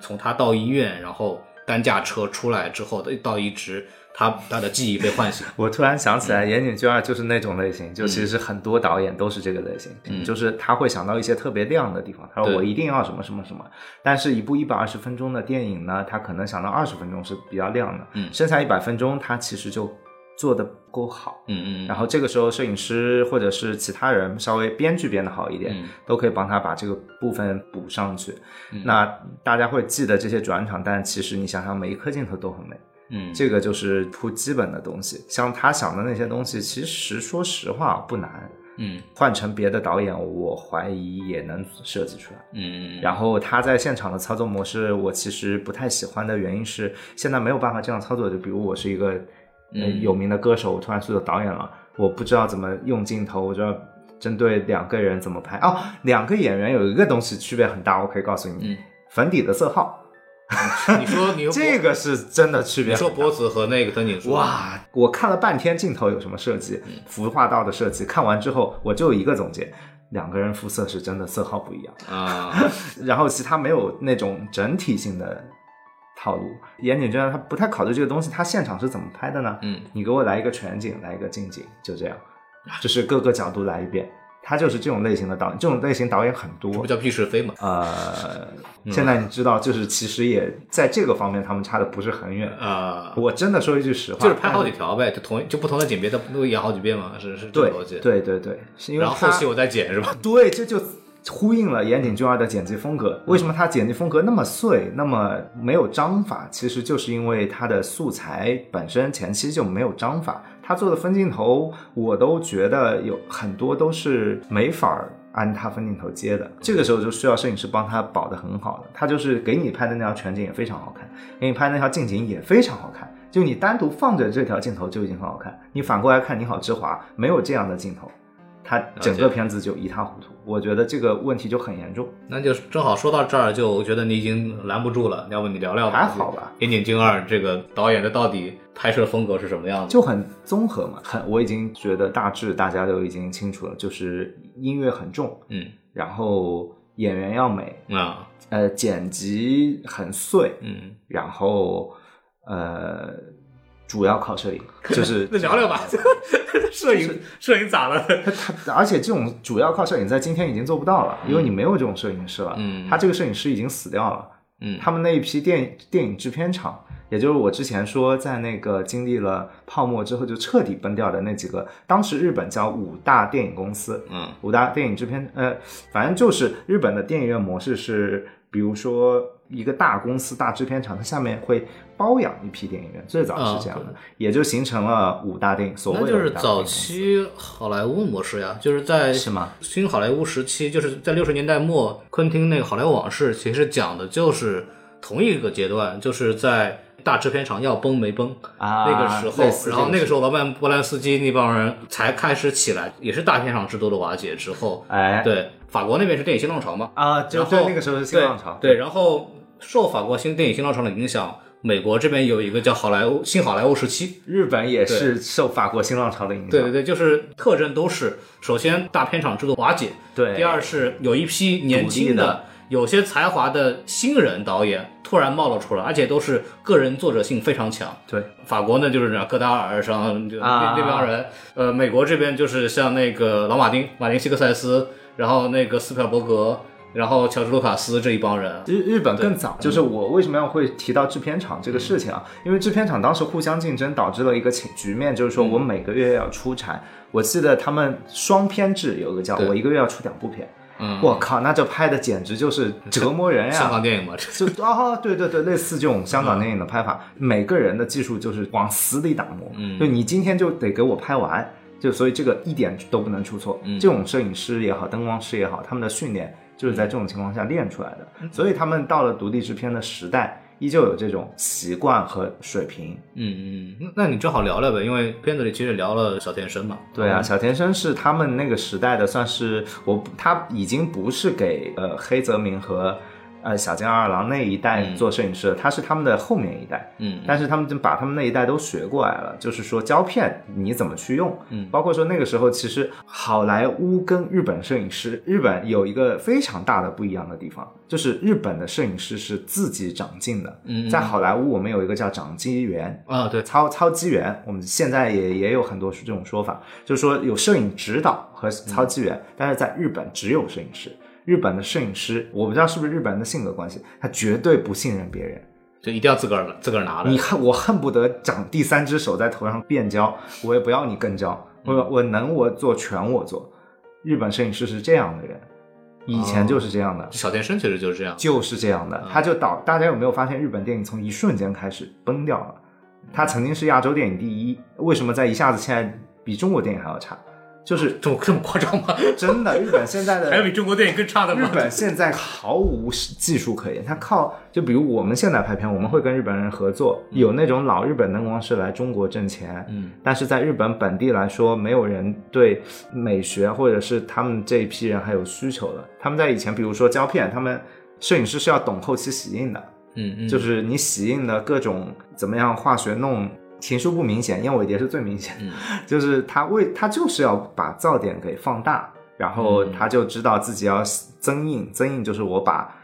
从他到医院，然后担架车出来之后的到一直他他的记忆被唤醒，我突然想起来，岩井俊二就是那种类型，就其实很多导演都是这个类型，嗯。就是他会想到一些特别亮的地方，他说我一定要什么什么什么，但是一部一百二十分钟的电影呢，他可能想到二十分钟是比较亮的，嗯。剩下一百分钟他其实就做的不够好。嗯嗯然后这个时候，摄影师或者是其他人稍微编剧编的好一点，嗯都可以帮他把这个部分补上去。那大家会记得这些转场，但其实你想想，每一颗镜头都很美。嗯，这个就是铺基本的东西。像他想的那些东西，其实说实话不难。嗯换成别的导演，我怀疑也能设计出来。嗯然后他在现场的操作模式，我其实不太喜欢的原因是，现在没有办法这样操作。就比如我是一个、呃嗯。有名的歌手，我突然做导演了，我不知道怎么用镜头，我就要针对两个人怎么拍。哦，两个演员有一个东西区别很大，我可以告诉你，嗯。粉底的色号，你说你 这个是真的区别你。说脖子和那个藤井树，哇，我看了半天镜头有什么设计，服化道的设计，看完之后我就有一个总结：两个人肤色是真的色号不一样，啊，然后其他没有那种整体性的套路。岩井俊二他不太考虑这个东西，他现场是怎么拍的呢？嗯，你给我来一个全景，来一个近景，就这样，就是各个角度来一遍。他就是这种类型的导演，这种类型导演很多这不。叫屁是非嘛？呃，现在你知道，就是其实也在这个方面他们差的不是很远。啊，我真的说一句实话，就是拍好几条呗，就同就不同的景别，他都演好几遍嘛，是是这对个逻辑。，对对对，是因为然后后期我再剪是吧？对，这就呼应了岩井俊二的剪辑风格。为什么他剪辑风格那么碎，那么没有章法？其实就是因为他的素材本身前期就没有章法。他做的分镜头，我都觉得有很多都是没法儿按他分镜头接的。这个时候就需要摄影师帮他保得很好的。他就是给你拍的那条全景也非常好看，给你拍那条近景也非常好看。就你单独放着这条镜头就已经很好看，你反过来看《你好，之华》没有这样的镜头，它整个片子就一塌糊涂。我觉得这个问题就很严重。那就正好说到这儿，就我觉得你已经拦不住了，要不你聊聊吧？还好吧？岩井俊二这个导演的到底拍摄风格是什么样的？就很综合嘛，很我已经觉得大致大家都已经清楚了，就是音乐很重，嗯然后演员要美，啊呃，剪辑很碎，嗯，然后呃，主要靠摄影，就是那聊聊吧，摄影摄影咋了？他他，而且这种主要靠摄影在今天已经做不到了，因为你没有这种摄影师了，嗯。他这个摄影师已经死掉了，嗯。他们那一批电电影制片厂，也就是我之前说在那个经历了泡沫之后就彻底崩掉的那几个，当时日本叫五大电影公司，嗯。五大电影制片，呃，反正就是日本的电影院模式是，比如说一个大公司、大制片厂，它下面会包养一批电影院，最早是这样的，也就形成了五大电影，所谓那就是早期好莱坞模式呀，就是在是吗？新好莱坞时期，就是在六十年代末，昆汀那个《好莱坞往事》其实讲的就是同一个阶段，就是在大制片厂要崩没崩、啊那个时候，然后那个时候老板波兰斯基那帮人才开始起来，也是大片厂制度的瓦解之后，哎，对，法国那边是电影新浪潮嘛，啊，就对那个时候是新浪潮，对，对，然后受法国新电影新浪潮的影响，美国这边有一个叫好莱坞新好莱坞时期，日本也是受法国新浪潮的影响，对对对，就是特征都是，首先大片场制度瓦解，对第二是有一批年轻的有些才华的新人导演突然冒了出来，而且都是个人作者性非常强。对法国呢就是戈达尔上就那、啊那帮人，呃，美国这边就是像那个老马丁、马丁·西克塞斯，然后那个斯皮尔伯格，然后乔治·卢卡斯这一帮人。日日本更早，就是我为什么要会提到制片厂这个事情啊？因为制片厂当时互相竞争，导致了一个情局面，就是说我每个月要出产。我记得他们双片制有一个叫我一个月要出两部片，嗯，我靠，那这拍的简直就是折磨人呀 香港！电影嘛，这就啊，对对对，类似这种香港电影的拍法，每个人的技术就是往死里打磨。嗯就你今天就得给我拍完，就所以这个一点都不能出错。嗯这种摄影师也好，灯光师也好，他们的训练就是在这种情况下练出来的，所以他们到了独立制片的时代，依旧有这种习惯和水平。嗯嗯，那你正好聊聊呗，因为片子里其实聊了小田生嘛。对啊，小田生是他们那个时代的，算是我他已经不是给呃黑泽明和呃小津二郎那一代做摄影师了，他是他们的后面一代。嗯，但是他们就把他们那一代都学过来了，就是说胶片你怎么去用，嗯包括说那个时候其实好莱坞跟日本摄影师，日本有一个非常大的不一样的地方，就是日本的摄影师是自己长进的，嗯在好莱坞我们有一个叫长机员，啊，对，操操机员，我们现在也也有很多这种说法，就是说有摄影指导和操机员，但是在日本只有摄影师。日本的摄影师，我不知道是不是日本人的性格关系，他绝对不信任别人。就一定要自个儿自个儿拿的。你恨我恨不得长第三只手在头上变焦，我也不要你跟焦，我我能我做全我做。日本摄影师是这样的人，以前就是这样的，小田生其实就是这样。就是这样的，他就导。大家有没有发现，日本电影从一瞬间开始崩掉了？他曾经是亚洲电影第一，为什么在一下子现在比中国电影还要差？就是这么这么夸张吗？真的，日本现在的 还有比中国电影更差的吗日？本现在毫无技术可言，他靠就比如我们现在拍片，我们会跟日本人合作，有那种老日本灯光师来中国挣钱，嗯，但是在日本本地来说，没有人对美学或者是他们这一批人还有需求的。他们在以前，比如说胶片，他们摄影师是要懂后期洗印的，嗯嗯，就是你洗印的各种怎么样化学弄。情书不明显，燕尾蝶是最明显的，嗯。就是他为他就是要把噪点给放大，然后嗯。他就知道自己要增硬，增硬就是我把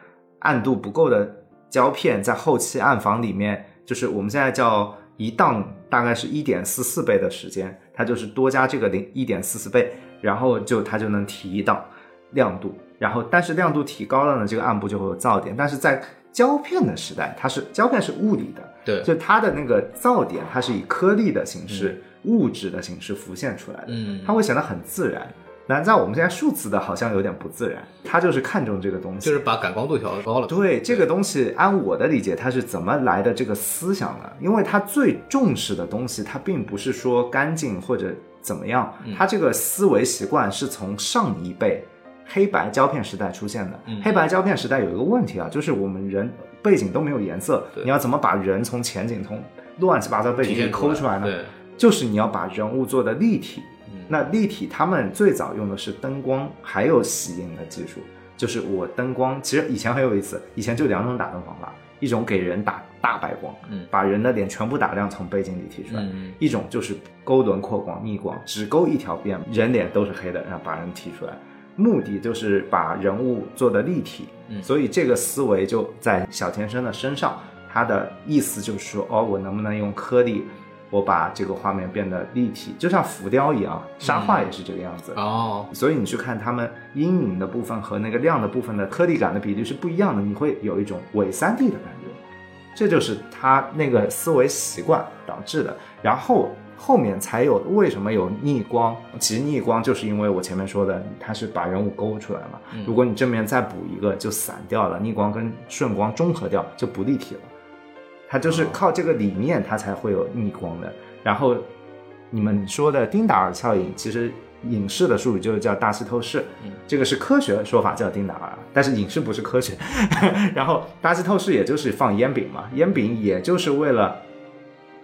暗度不够的胶片在后期暗房里面，就是我们现在叫一档，大概是一点四四倍的时间，它就是多加这个零一点四四倍，然后就它就能提一档亮度，然后但是亮度提高了呢，这个暗部就会有噪点，但是在胶片的时代，它是胶片是物理的，对，就它的那个噪点，它是以颗粒的形式、物质的形式浮现出来的，嗯它会显得很自然。但在我们现在数字的，好像有点不自然。它就是看重这个东西，就是把感光度调高了。对这个东西，按我的理解，它是怎么来的这个思想呢？因为它最重视的东西，它并不是说干净或者怎么样，它这个思维习惯是从上一辈黑白胶片时代出现的。黑白胶片时代有一个问题啊，就是我们人背景都没有颜色，你要怎么把人从前景从乱七八糟背景里抠出来呢？对，就是你要把人物做的立体。嗯那立体他们最早用的是灯光，还有洗印的技术。就是我灯光，其实以前很有意思，以前就两种打灯方法，一种给人打大白光，嗯把人的脸全部打亮从背景里提出来；嗯一种就是勾轮廓光、逆光，只勾一条边，人脸都是黑的，然后把人提出来。目的就是把人物做的立体，嗯所以这个思维就在小田生的身上。他的意思就是说，哦，我能不能用颗粒，我把这个画面变得立体，就像浮雕一样，沙画也是这个样子。哦，所以你去看他们阴影的部分和那个亮的部分的颗粒感的比例是不一样的，你会有一种伪三 D 的感觉，这就是他那个思维习惯导致的。然后后面才有为什么有逆光？其实逆光就是因为我前面说的，它是把人物勾出来嘛。如果你正面再补一个，就散掉了，逆光跟顺光中和掉就不立体了。它就是靠这个理念，它才会有逆光的。然后你们说的丁达尔效应，其实影视的术语就是叫大气透视，这个是科学说法叫丁达尔，但是影视不是科学。然后大气透视也就是放烟饼嘛，烟饼也就是为了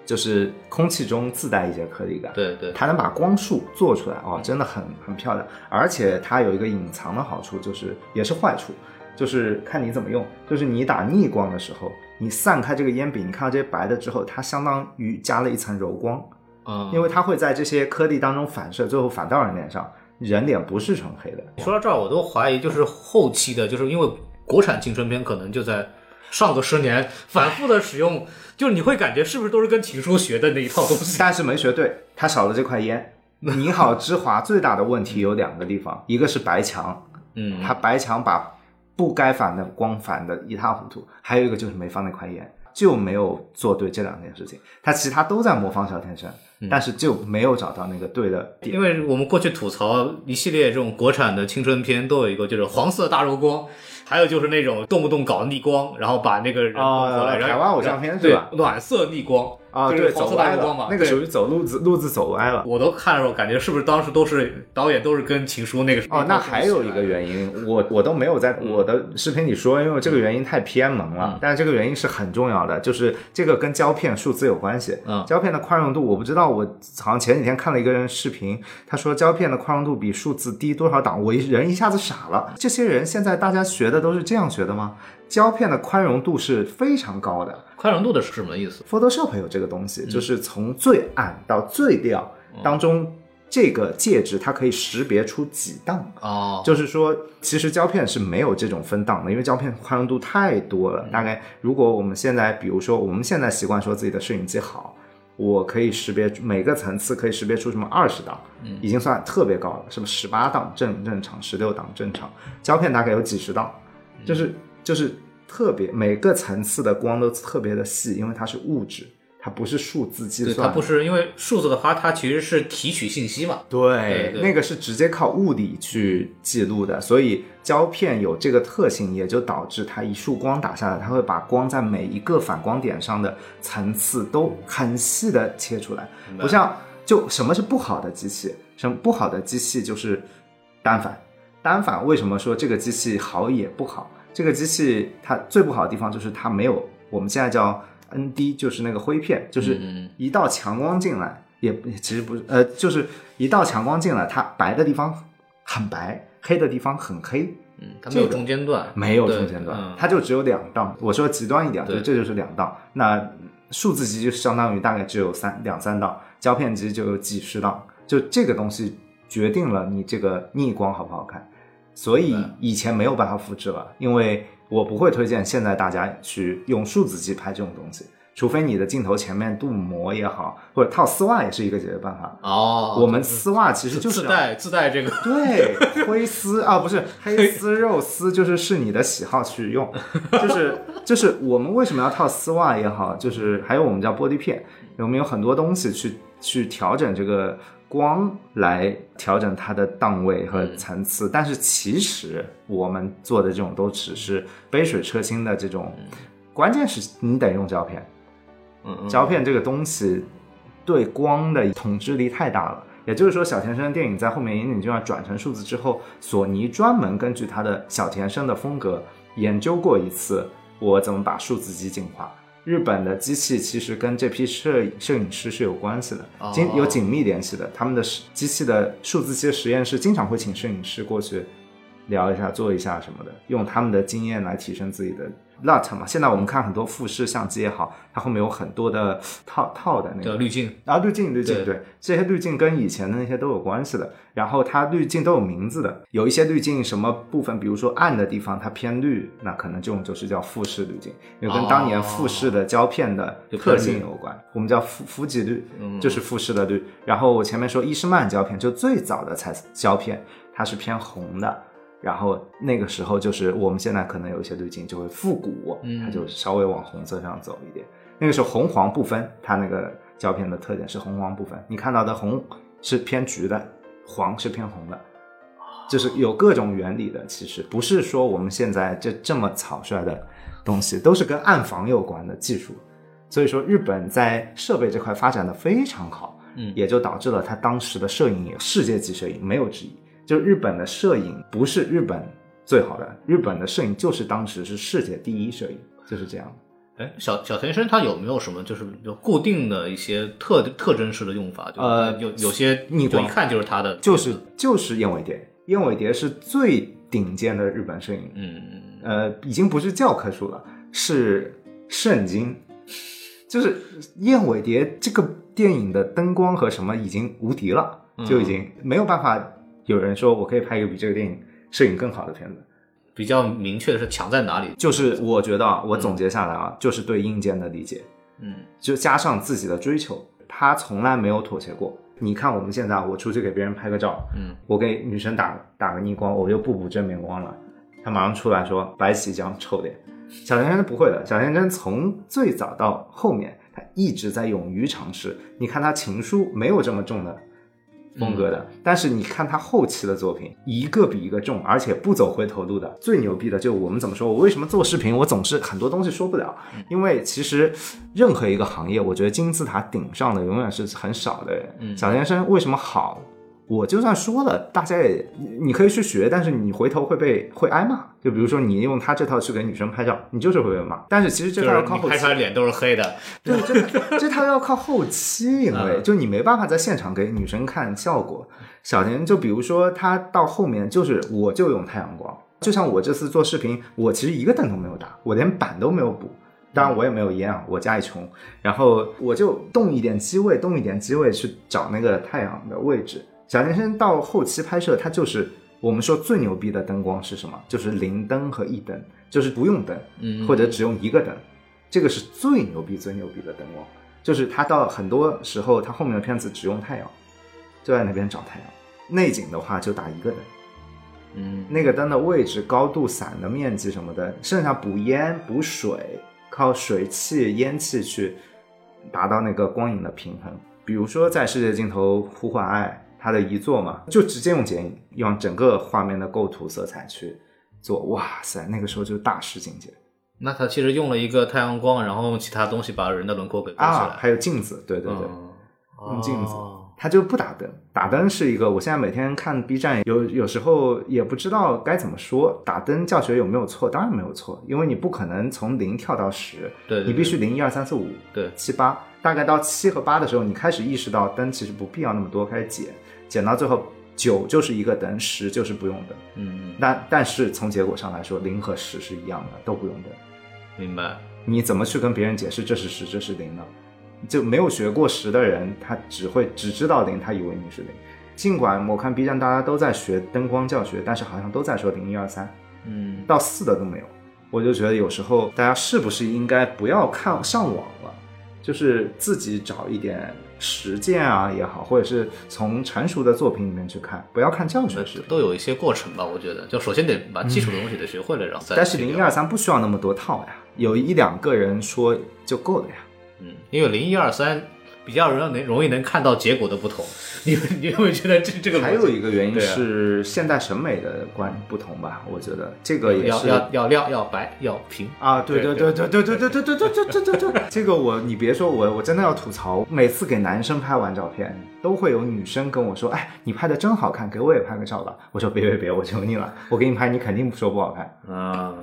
就是空气中自带一些颗粒感，对对，它能把光束做出来哦，真的很很漂亮。而且它有一个隐藏的好处，就是也是坏处，就是看你怎么用。就是你打逆光的时候，你散开这个烟饼，你看到这些白的之后，它相当于加了一层柔光，嗯，因为它会在这些颗粒当中反射，最后反到人脸上，人脸不是纯黑的。说到这儿，我都怀疑，就是后期的，就是因为国产青春片可能就在上个十年反复的使用，就是你会感觉是不是都是跟情书学的那一套东西？但是没学对，他少了这块烟。你好，之华最大的问题有两个地方，一个是白墙，嗯，他白墙把不该反的光反的一塌糊涂，还有一个就是没放那块烟，就没有做对这两件事情。他其他都在模仿小天生，但是就没有找到那个对的点。因为我们过去吐槽一系列这种国产的青春片，都有一个就是黄色大肉光，还有就是那种动不动搞逆光，然后把那个人弄过来，然后湾偶像片是对吧？暖色逆光啊，对，走歪了那个属于走路子路子走歪了。我都看的时候感觉是不是当时都是导演都是跟情书那个哦，那还有一个原因，我我都没有在我的视频里说，因为这个原因太偏门了。嗯但是这个原因是很重要的，就是这个跟胶片数字有关系。嗯胶片的宽容度我不知道，我好像前几天看了一个人视频，他说胶片的宽容度比数字低多少档，我一人一下子傻了。这些人现在大家学的都是这样学的吗？胶片的宽容度是非常高的。宽容度的是什么意思？Photoshop 有这个东西，就是从最暗到最亮当中，这个介质它可以识别出几档。哦，就是说，其实胶片是没有这种分档的，因为胶片宽容度太多了。大概如果我们现在，比如说我们现在习惯说自己的摄影机好，我可以识别每个层次可以识别出什么二十档，已经算特别高了，什么十八档正正常，十六档正常，胶片大概有几十档，就是就是特别每个层次的光都特别的细，因为它是物质，它不是数字计，算，它不是因为数字的话，它其实是提取信息嘛。对，对对那个是直接靠物理去记录的，所以胶片有这个特性，也就导致它一束光打下来，它会把光在每一个反光点上的层次都很细的切出来，不像就什么是不好的机器？什么不好的机器就是单反，单反为什么说这个机器好也不好？这个机器它最不好的地方就是它没有我们现在叫 ND，就是那个灰片，就是嗯一道强光进来，也其实不是，呃，就是一道强光进来，它白的地方很白，黑的地方很黑，嗯，它没有中间段，没有中间段嗯，它就只有两档。我说极端一点，就这就是两档。那数字机就相当于大概只有三两三档，胶片机就有几十档。就这个东西决定了你这个逆光好不好看，所以以前没有办法复制了，因为我不会推荐现在大家去用数字机拍这种东西。除非你的镜头前面镀膜也好，或者套丝袜也是一个解决办法。哦，我们丝袜其实就是自带 自带这个，对，灰丝啊，不是黑丝、肉丝，就是是你的喜好去用，就是 就是我们为什么要套丝袜也好，就是还有我们叫玻璃片，我们有很多东西去去调整这个光来调整它的档位和层次，但是其实我们做的这种都只是杯水车薪的这种，关键是你得用胶片，嗯嗯，胶片这个东西对光的统治力太大了。也就是说，小田生电影在后面岩井俊二转成数字之后，索尼专门根据他的小田生的风格研究过一次，我怎么把数字机进化。日本的机器其实跟这批摄影摄影师是有关系的，紧有紧密联系的。他们的机器的数字机的实验室经常会请摄影师过去聊一下、做一下什么的，用他们的经验来提升自己的 LUT 嘛。现在我们看很多富士相机也好，它后面有很多的套套的那个叫滤镜，啊，滤镜，滤镜，对对，这些滤镜跟以前的那些都有关系的。然后它滤镜都有名字的，有一些滤镜什么部分，比如说暗的地方它偏绿，那可能这种就是叫富士滤镜，因为跟当年富士的胶片的特性有关。我们叫富富吉绿，就是富士的绿。然后我前面说伊诗曼胶片，就最早的彩胶片，它是偏红的。然后那个时候就是我们现在可能有一些滤镜就会复古，它就稍微往红色上走一点。那个时候红黄不分，它那个胶片的特点是红黄不分，你看到的红是偏橘的，黄是偏红的，就是有各种原理的。其实不是说我们现在这这么草率的东西，都是跟暗房有关的技术。所以说，日本在设备这块发展的非常好，嗯也就导致了它当时的摄影也世界级摄影没有之一。就日本的摄影不是日本最好的，日本的摄影就是当时是世界第一摄影，就是这样。哎，小小田生他有没有什么就是就固定的一些特特征式的用法？就呃有有些你一看就是他的，就是就是燕尾蝶，燕尾蝶是最顶尖的日本摄影，嗯，呃，已经不是教科书了，是圣经。就是燕尾蝶这个电影的灯光和什么已经无敌了，就已经没有办法有人说我可以拍一个比这个电影摄影更好的片子。比较明确的是强在哪里？就是我觉得啊，我总结下来啊，就是对硬件的理解，嗯就加上自己的追求，他从来没有妥协过。你看我们现在，我出去给别人拍个照，嗯，我给女生打打个逆光，我就不补正面光了，他马上出来说白起这样臭脸。小天真不会的，小天真从最早到后面，他一直在勇于尝试。你看他情书没有这么重的风格的，但是你看他后期的作品，一个比一个重，而且不走回头路的。最牛逼的就我们怎么说？我为什么做视频，我总是很多东西说不了？因为其实任何一个行业，我觉得金字塔顶上的永远是很少的人。小先生为什么好？我就算说了，大家也你可以去学，但是你回头会被会挨骂。就比如说你用他这套去给女生拍照，你就是会被骂。但是其实这套要靠后期拍出来脸都是黑的，对，这这套要靠后期，因为嗯就你没办法在现场给女生看效果。小田就比如说他到后面就是我就用太阳光，就像我这次做视频，我其实一个灯都没有打，我连板都没有补。当然我也没有烟啊，我家里穷，然后我就动一点机位，动一点机位去找那个太阳的位置。小田生到后期拍摄，他就是我们说最牛逼的灯光是什么？就是零灯和一灯，就是不用灯，嗯或者只用一个灯，这个是最牛逼、最牛逼的灯光。就是他到很多时候，他后面的片子只用太阳，就在那边找太阳。内景的话就打一个灯，嗯那个灯的位置、高度、伞的面积什么的，剩下补烟、补水，靠水汽、烟气去达到那个光影的平衡。比如说在《世界尽头呼唤爱》，它的遗作嘛，就直接用剪影，用整个画面的构图、色彩去做。哇塞，那个时候就是大师境界那他其实用了一个太阳光，然后用其他东西把人的轮廓给勾起啊！来，还有镜子，对对对。嗯用镜子哦他就不打灯，打灯是一个，我现在每天看 B 站，有有时候也不知道该怎么说，打灯教学有没有错？当然没有错，因为你不可能从零跳到十，对对你必须零一二三四五对七八，大概到七和八的时候，你开始意识到灯其实不必要那么多，开始减，减到最后九就是一个等，十就是不用等。嗯，但但是从结果上来说，零和十是一样的，都不用等。明白。你怎么去跟别人解释这是十，这是零呢？就没有学过十的人，他只会只知道零，他以为你是零。尽管我看 B 站大家都在学灯光教学，但是好像都在说零一二三，嗯，到四的都没有。我就觉得有时候大家是不是应该不要看上网了，就是自己找一点实践啊也好，或者是从成熟的作品里面去看，不要看教学视频。都有一些过程吧，我觉得，就首先得把基础的东西得学会了，然后再。但是零一二，三不需要那么多套呀，有一两个人说就够了呀。嗯，因为零一二三比较容易能容易能看到结果的不同，你你有没有觉得这这个还有一个原因是现代审美的观不同吧，我觉得这个也是要要要亮要白要平，啊，对对对对对对对对对对对对对对对，这个我你别说我我真的要吐槽，每次给男生拍完照片，都会有女生跟我说，哎，你拍的真好看，给我也拍个照吧。我说别别别，我求你了，我给你拍，你肯定说不好看。啊。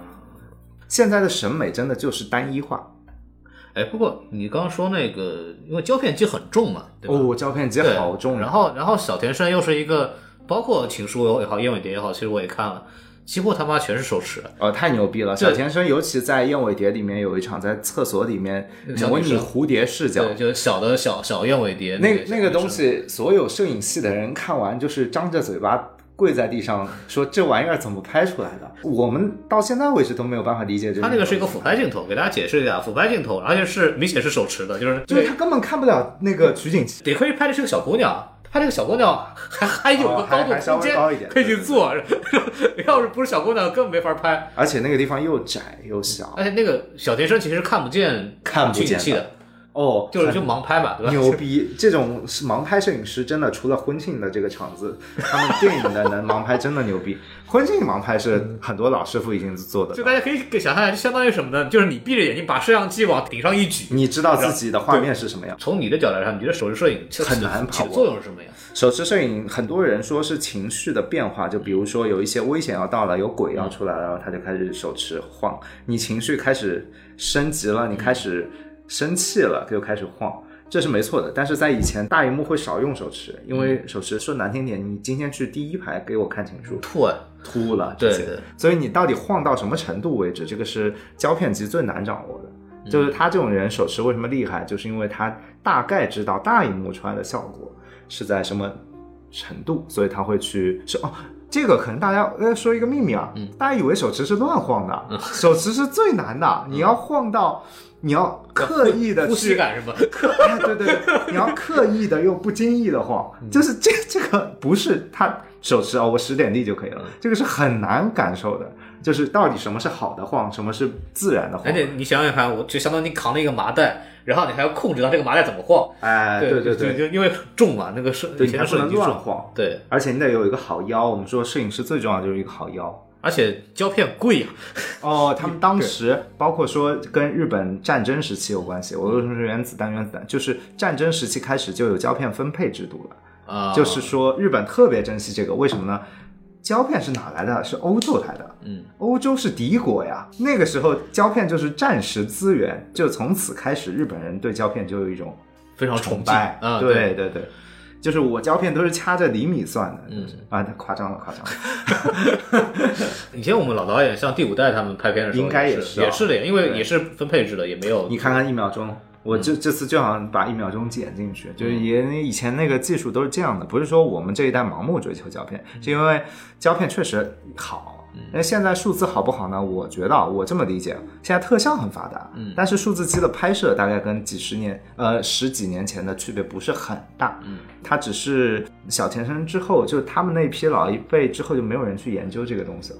现在的审美真的就是单一化。哎，不过你刚刚说那个，因为胶片机很重嘛，对吧？哦，胶片机好重，然后，然后小田生又是一个，包括情书也好，燕尾蝶也好，其实我也看了，几乎他妈全是手持的。哦，太牛逼了！小田生尤其在《燕尾蝶》里面有一场在厕所里面模拟蝴蝶视角，对，就是小的小小燕尾蝶那个那个东，西，所有摄影系的人看完就是张着嘴巴跪在地上说这玩意儿怎么拍出来的？我们到现在为止都没有办法理解这。他那个是一个俯，拍镜头，给大家解释一下，俯拍镜头，而且是明显是手持的，就是就是他根本看不了那个取景器。得亏拍的是个小姑娘，拍这个小姑娘还还有个高度空间可以去做，要是不是小姑娘根本没法拍。而且那个地方又窄又小，而且那个小田生其实看不见看不见的，哦，就是就盲拍嘛，对吧？牛逼！这种是盲拍摄影师真的，除了婚庆的这个场子，他们电影的能盲拍真的牛逼。婚庆盲拍是很多老师傅已经做的就，大家可以给想象一下，就相当于什么呢？就是你闭着眼睛把摄像机往顶上一举，你知道自己的画面是什么样。从你的角度来看，你觉得手持摄影很难起的作用是什么呀？手持摄影，很多人说是情绪的变化，就比如说有一些危险要到了，有鬼要出来了，然后他就开始手持晃，你情绪开始升级了，你开始生气了，他就开始晃。这是没错的，但是在以前大荧幕会少用手持，因为手持说难听点，你今天去第一排给我看清楚，吐啊！秃了，对所以你到底晃到什么程度为止，这个是胶片机最难掌握的。嗯就是他这种人手持为什么厉害，就是因为他大概知道大荧幕出来的效果是在什么程度，所以他会去是哦。这个可能大家呃说一个秘密啊，嗯。大家以为手持是乱晃的，手持是最难的，你要晃到，你要刻意的呼吸去感是吧？哎，对对对，你要刻意的又不经意的晃，就是这这个不是他手持哦，我使点力就可以了，这个是很难感受的，就是到底什么是好的晃，什么是自然的晃。而。且你想想看，我就相当于你扛了一个麻袋，然后你还要控制到这个麻袋怎么晃。哎，对对对，就因为很重嘛，那个摄对，以前不能。乱晃，对，而且你得有一个好腰。我们说摄影师最重要的就是一个好腰。而且胶片贵呀、哦，他们当时包括说跟日本战争时期有关系，我为什么说原子弹？原子弹就是战争时期开始就有胶片分配制度了。啊，就是说日本特别珍惜这个，为什么呢？胶片是哪来的？是欧洲来的。嗯，欧洲是敌国呀。那个时候胶片就是战时资源，就从此开始，日本人对胶片就有一种非常崇拜。啊，对对对，就是我胶片都是掐着厘米算的。嗯就是啊，夸张了，夸张了。以前我们老导演像第五代他们拍片的时候，应该也也是啊也是的，因为也是分配制的，也没有你看看一秒钟，我这这次就想把一秒钟剪进去，就是也以前那个技术都是这样的，不是说我们这一代盲目追求胶片，是因为胶片确实好。那现在数字好不好呢？我觉得啊我这么理解，现在特效很发达，嗯但是数字机的拍摄大概跟几十年呃十几年前的区别不是很大，嗯，它只是小前身之后，就他们那批老一辈之后就没有人去研究这个东西了。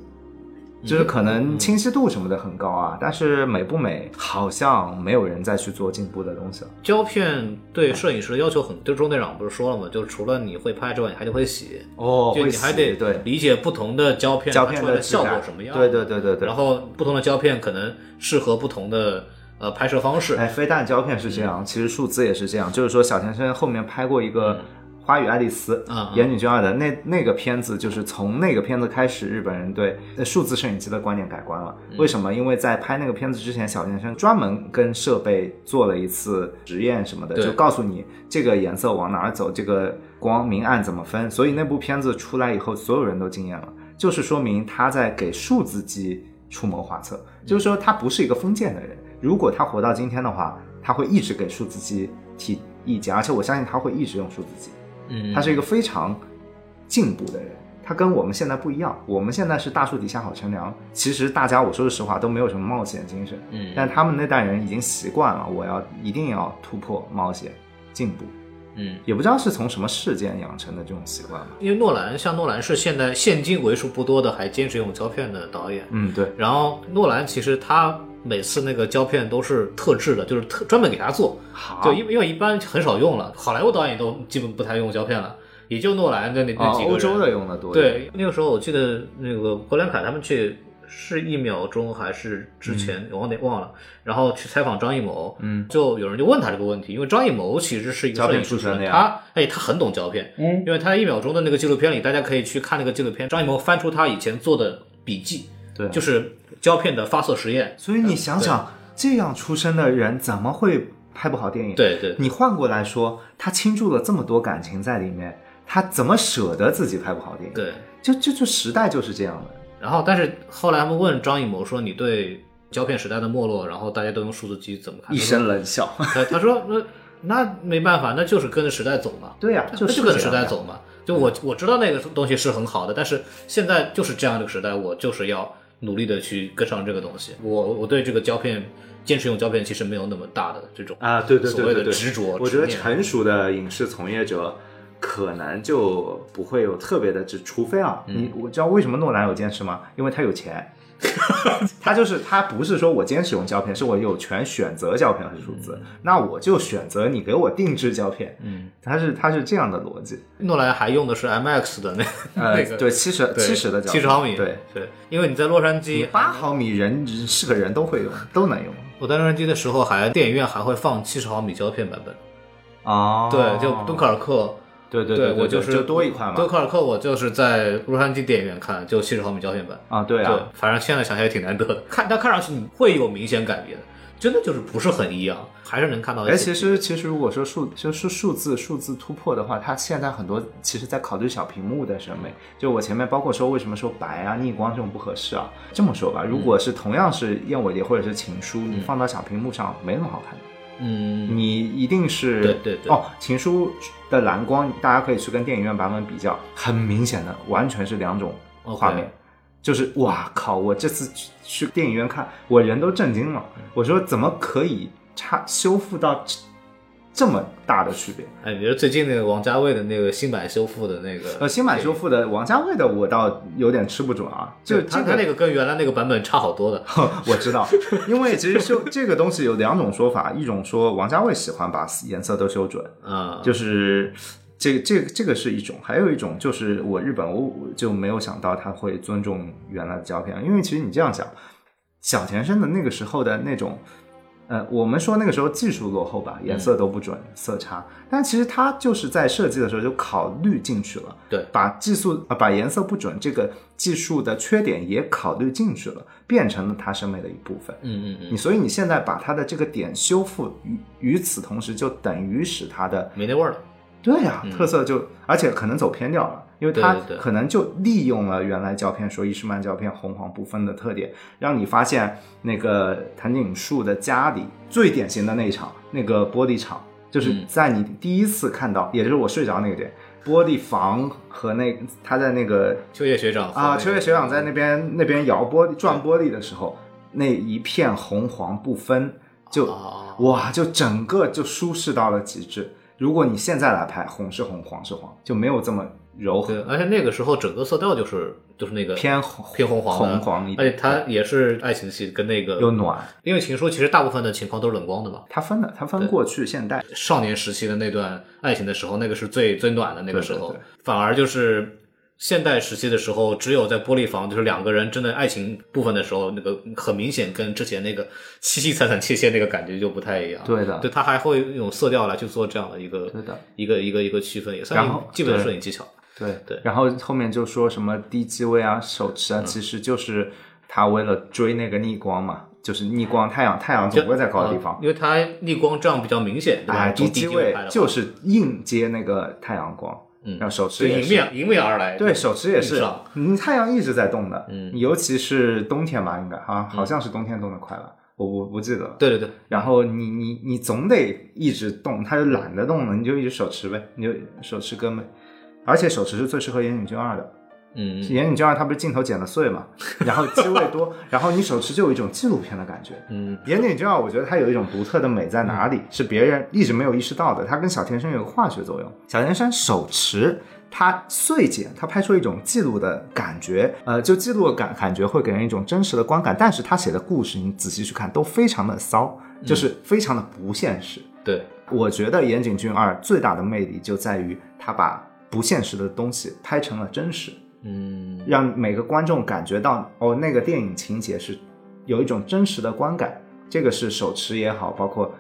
就是可能清晰度什么的很高啊，但是美不美好像没有人再去做进步的东西了。胶片对摄影师的要求很，就钟队长不是说了吗？就是除了你会拍之外，你还得会洗，哦就你还得对理解不同的胶片胶片拍出来的效果什么样，对对对对对。然后不同的胶片可能适合不同的呃拍摄方式，哎，非但胶片是这样，其实数字也是这样。就是说，小田生后面拍过一个《花与爱丽丝》嗯嗯岩井俊二的那那个片子，就是从那个片子开始，日本人对呃数字摄影机的观念改观了。嗯为什么？因为在拍那个片子之前，小田生专门跟设备做了一次实验什么的，就告诉你这个颜色往哪儿走，这个光明暗怎么分。所以那部片子出来以后，所有人都惊艳了，就是说明他在给数字机出谋划策，就是说他不是一个封建的人。如果他活到今天的话，他会一直给数字机提意见，而且我相信他会一直用数字机。嗯，他是一个非常进步的人，他跟我们现在不一样。我们现在是大树底下好乘凉，其实大家我说的实话都没有什么冒险精神，嗯，但他们那代人已经习惯了，我要一定要突破、冒险、进步。嗯，也不知道是从什么事件养成的这种习惯吧。因为诺兰像诺兰是现在现今为数不多的还坚持用胶片的导演，嗯，对，然后诺兰其实他每次那个胶片都是特制的，就是特专门给他做，好，就因为因为一般很少用了，好莱坞导演都基本不太用胶片了，也就诺兰的那那啊，几个人。欧洲的用的多。对，那个时候我记得那个格兰凯他们去是一秒钟还是之前、我忘点忘了，然后去采访张艺谋，嗯，就有人就问他这个问题，因为张艺谋其实是一个胶片摄影出身出身的呀他哎他很懂胶片，嗯，因为他一秒钟的那个纪录片里，大家可以去看那个纪录片，张艺谋翻出他以前做的笔记，对，就是胶片的发射实验，所以你想想，这样出身的人怎么会拍不好电影？，对对你换过来说，他倾注了这么多感情在里面，他怎么舍得自己拍不好电影？，对。就就就时代就是这样的。然后，但是后来他们问张艺谋说：“你对胶片时代的没落，然后大家都用数字机怎么看？”一声冷笑。他 他说：“那那没办法，那就是跟着时代走嘛。”对呀、那就就是跟着时代走嘛。就我我知道那个东西是很好的，但是现在就是这样的一个时代，我就是要努力的去跟上这个东西。我我对这个胶片坚持用胶片其实没有那么大的这种啊，对对对对对，执着。我觉得成熟的影视从业者可能就不会有特别的执，除非啊，嗯你我知道为什么诺兰有坚持吗？因为他有钱。它就是他不是说我今天使用胶片，是我有权选择胶片还是数字，那我就选择你给我定制胶片。嗯，它是它是这样的逻辑。诺兰还用的是 MX 的那呃，那个对，七十七十的胶片，七十毫米，对，对，因为你在洛杉矶，八毫米人是个人都会用，都能用。我在洛杉矶的时候还电影院还会放七十毫米胶片版本，哦对，就敦刻尔克。对对对，我就是就多一块嘛。敦刻尔克我就是在洛杉矶电影院看，就七十毫米胶片版。啊，对对啊，，反正现在想起来也挺难得的，看但看上去你会有明显感别的，真的就是不是很一样，还是能看到。哎，其实其实如果说数就是数字数字突破的话，它现在很多其实在考虑小屏幕的审美。就我前面包括说为什么说白啊、逆光这种不合适啊，这么说吧，如果是同样是燕尾蝶或者是情书，你放到小屏幕上没那么好看的。嗯，你一定是对对对哦，情书的蓝光，大家可以去跟电影院版本比较，很明显的完全是两种画面。就是哇靠！我这次去去电影院看，我人都震惊了。我说怎么可以差修复到这这么大的区别？哎，比如最近那个王家卫的那个新版修复的那个，呃，新版修复的王家卫的我倒有点吃不准啊，就这个他他那个跟原来那个版本差好多的。我知道，因为其实修 这个东西有两种说法，一种说王家卫喜欢把颜色都修准，啊，就是这个这个这个是一种，还有一种就是我日本我我就没有想到他会尊重原来的胶片，因为其实你这样想，小田生的那个时候的那种。呃，我们说那个时候技术落后吧，颜色都不准，色差。但其实它就是在设计的时候就考虑进去了，对把技术啊、把颜色不准这个技术的缺点也考虑进去了，变成了它审美的一部分。嗯嗯嗯，你所以你现在把它的这个点修复，与与此同时就等于使它的没那味儿了。对呀、特色就而且可能走偏掉了，因为它可能就利用了原来胶片说伊士曼胶片红黄不分的特点，让你发现那个藤井树的家里最典型的那一场那个玻璃厂，就是嗯。在你第一次看到，也就是我睡着那个点，玻璃房和那他在那个秋叶学长啊，秋叶学长在那边那边摇玻璃转玻璃的时候，那一片红黄不分，就、啊哇，就整个就舒适到了极致。如果你现在来拍，红是红，黄是黄，就没有这么柔和对，，而且那个时候整个色调就是就是那个偏红偏红黄红黄一点而且点，它也是爱情戏，跟那个又暖。因为情书其实大部分的情况都是冷光的嘛。它分的，它分过去、现代。少年时期的那段爱情的时候，那个是最最暖的那个时候，对对对反而就是现代时期的时候，只有在玻璃房，就是两个人真的爱情部分的时候，那个很明显跟之前那个凄凄惨惨切切那个感觉就不太一样。对的对，他还会用色调来去做这样的一个对的一个一个一个区分，也算基本的摄影技巧。对。对。然后后面就说什么低机位啊、手持嗯。啊，其实就是他为了追那个逆光嘛，就是逆光，太阳太阳总会在高的地方。呃，因为它逆光这样比较明显，对吧？哎，低机位就是硬接那个太阳光，嗯。然后手持也是。迎面迎面而来。对，手持也是。硬上，你太阳一直在动的，嗯。尤其是冬天吧，应该啊，好像是冬天动的快了，我我不记得。了。对对对，然后你你你总得一直动，他就懒得动了，你就一直手持呗，你就手持跟呗。而且手持是最适合岩井俊二的，嗯，岩井俊二他不是镜头剪了碎嘛，然后机位多，然后你手持就有一种纪录片的感觉。嗯，岩井俊二，我觉得他有一种独特的美在哪里，是别人一直没有意识到的。他跟小田生有个化学作用。小田生手持，他碎剪，他拍出一种记录的感觉，呃，就记录的感感觉会给人一种真实的观感。但是他写的故事，你仔细去看，都非常的骚，就是非常的不现实。对，我觉得岩井俊二最大的魅力就在于他把不现实的东西拍成了真实。嗯，让每个观众感觉到哦，那个电影情节是有一种真实的观感。这个是手持也好，包括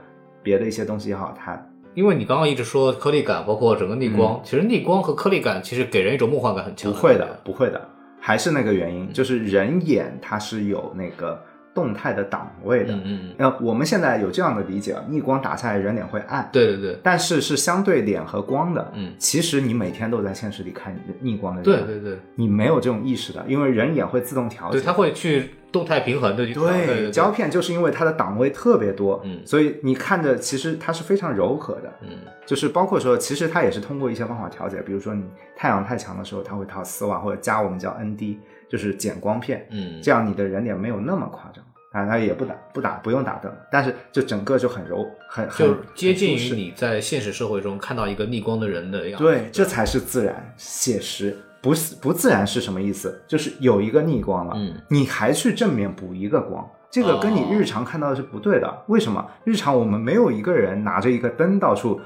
别的一些东西也好，它因为你刚刚一直说颗粒感，包括整个逆光，其实逆光和颗粒感其实给人一种梦幻感很强。嗯不会的，不会的，还是那个原因，就是人眼它是有那个动态的档位的。嗯嗯嗯，呃，我们现在有这样的理解，逆光打下来人脸会暗，对对对。但是是相对脸和光的。嗯。其实你每天都在现实里看逆光的人，对对对。你没有这种意识的，因为人眼会自动调节。对，它会去动态平衡的去调对对对胶片就是因为它的档位特别多，嗯。所以你看着其实它是非常柔和的，嗯。就是包括说，其实它也是通过一些方法调节，比如说你太阳太强的时候，它会套丝袜或者加我们叫 ND，就是减光片，嗯，这样你的人脸没有那么夸张。啊，它也不打不打不用打灯，但是就整个就很柔，很很就接近于你在现实社会中看到一个逆光的人的样子。对，这才是自然写实，不是不自然是什么意思？就是有一个逆光了，嗯，你还去正面补一个光，这个跟你哦日常看到的是不对的。为什么？日常我们没有一个人拿着一个灯到处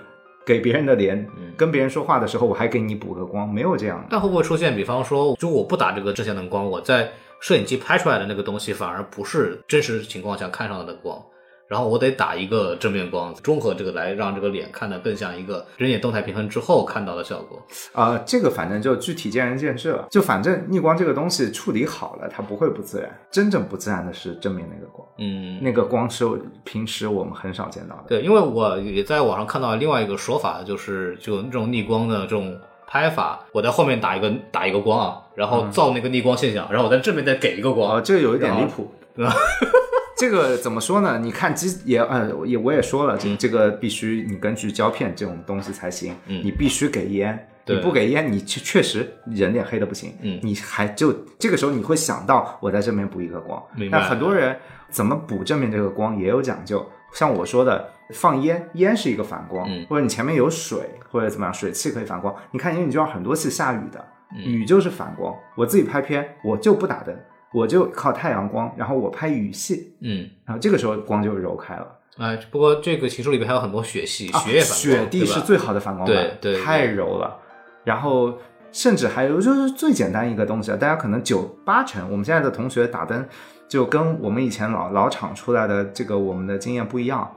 给别人的脸，嗯跟别人说话的时候，我还给你补个光，没有这样的。但会不会出现，比方说，就我不打这个正向的光，我在摄影机拍出来的那个东西反而不是真实情况下看上的光，然后我得打一个正面光，综合这个来让这个脸看得更像一个人眼动态平衡之后看到的效果。啊、这个反正就具体见仁见智了。就反正逆光这个东西处理好了，它不会不自然。真正不自然的是正面那个光，嗯，那个光是平时我们很少见到的。对，因为我也在网上看到另外一个说法，就是就那种逆光的这种拍法，我在后面打一个打一个光啊，然后造那个逆光现象，然后我在正面再给一个光。啊，这个有一点离谱。这个怎么说呢？你看机也呃也我也说了，这这个必须你根据胶片这种东西才行，嗯。你必须给烟，对。你不给烟，你确确实人脸黑的不行，嗯。你还就这个时候你会想到我在正面补一个光，明白。但很多人怎么补正面这个光也有讲究，像我说的放烟，烟是一个反光，嗯或者你前面有水或者怎么样，水汽可以反光，你看因为你就要很多次下雨的，嗯雨就是反光，我自己拍片我就不打灯。我就靠太阳光，然后我拍雨戏，嗯，然后这个时候光就揉开了。哎，不过这个情书里面还有很多血系，啊血液反光，雪地是最好的反光板，对对对太柔了。然后甚至还有就是最简单一个东西啊，大家可能九八成我们现在的同学打灯就跟我们以前老老厂出来的这个我们的经验不一样。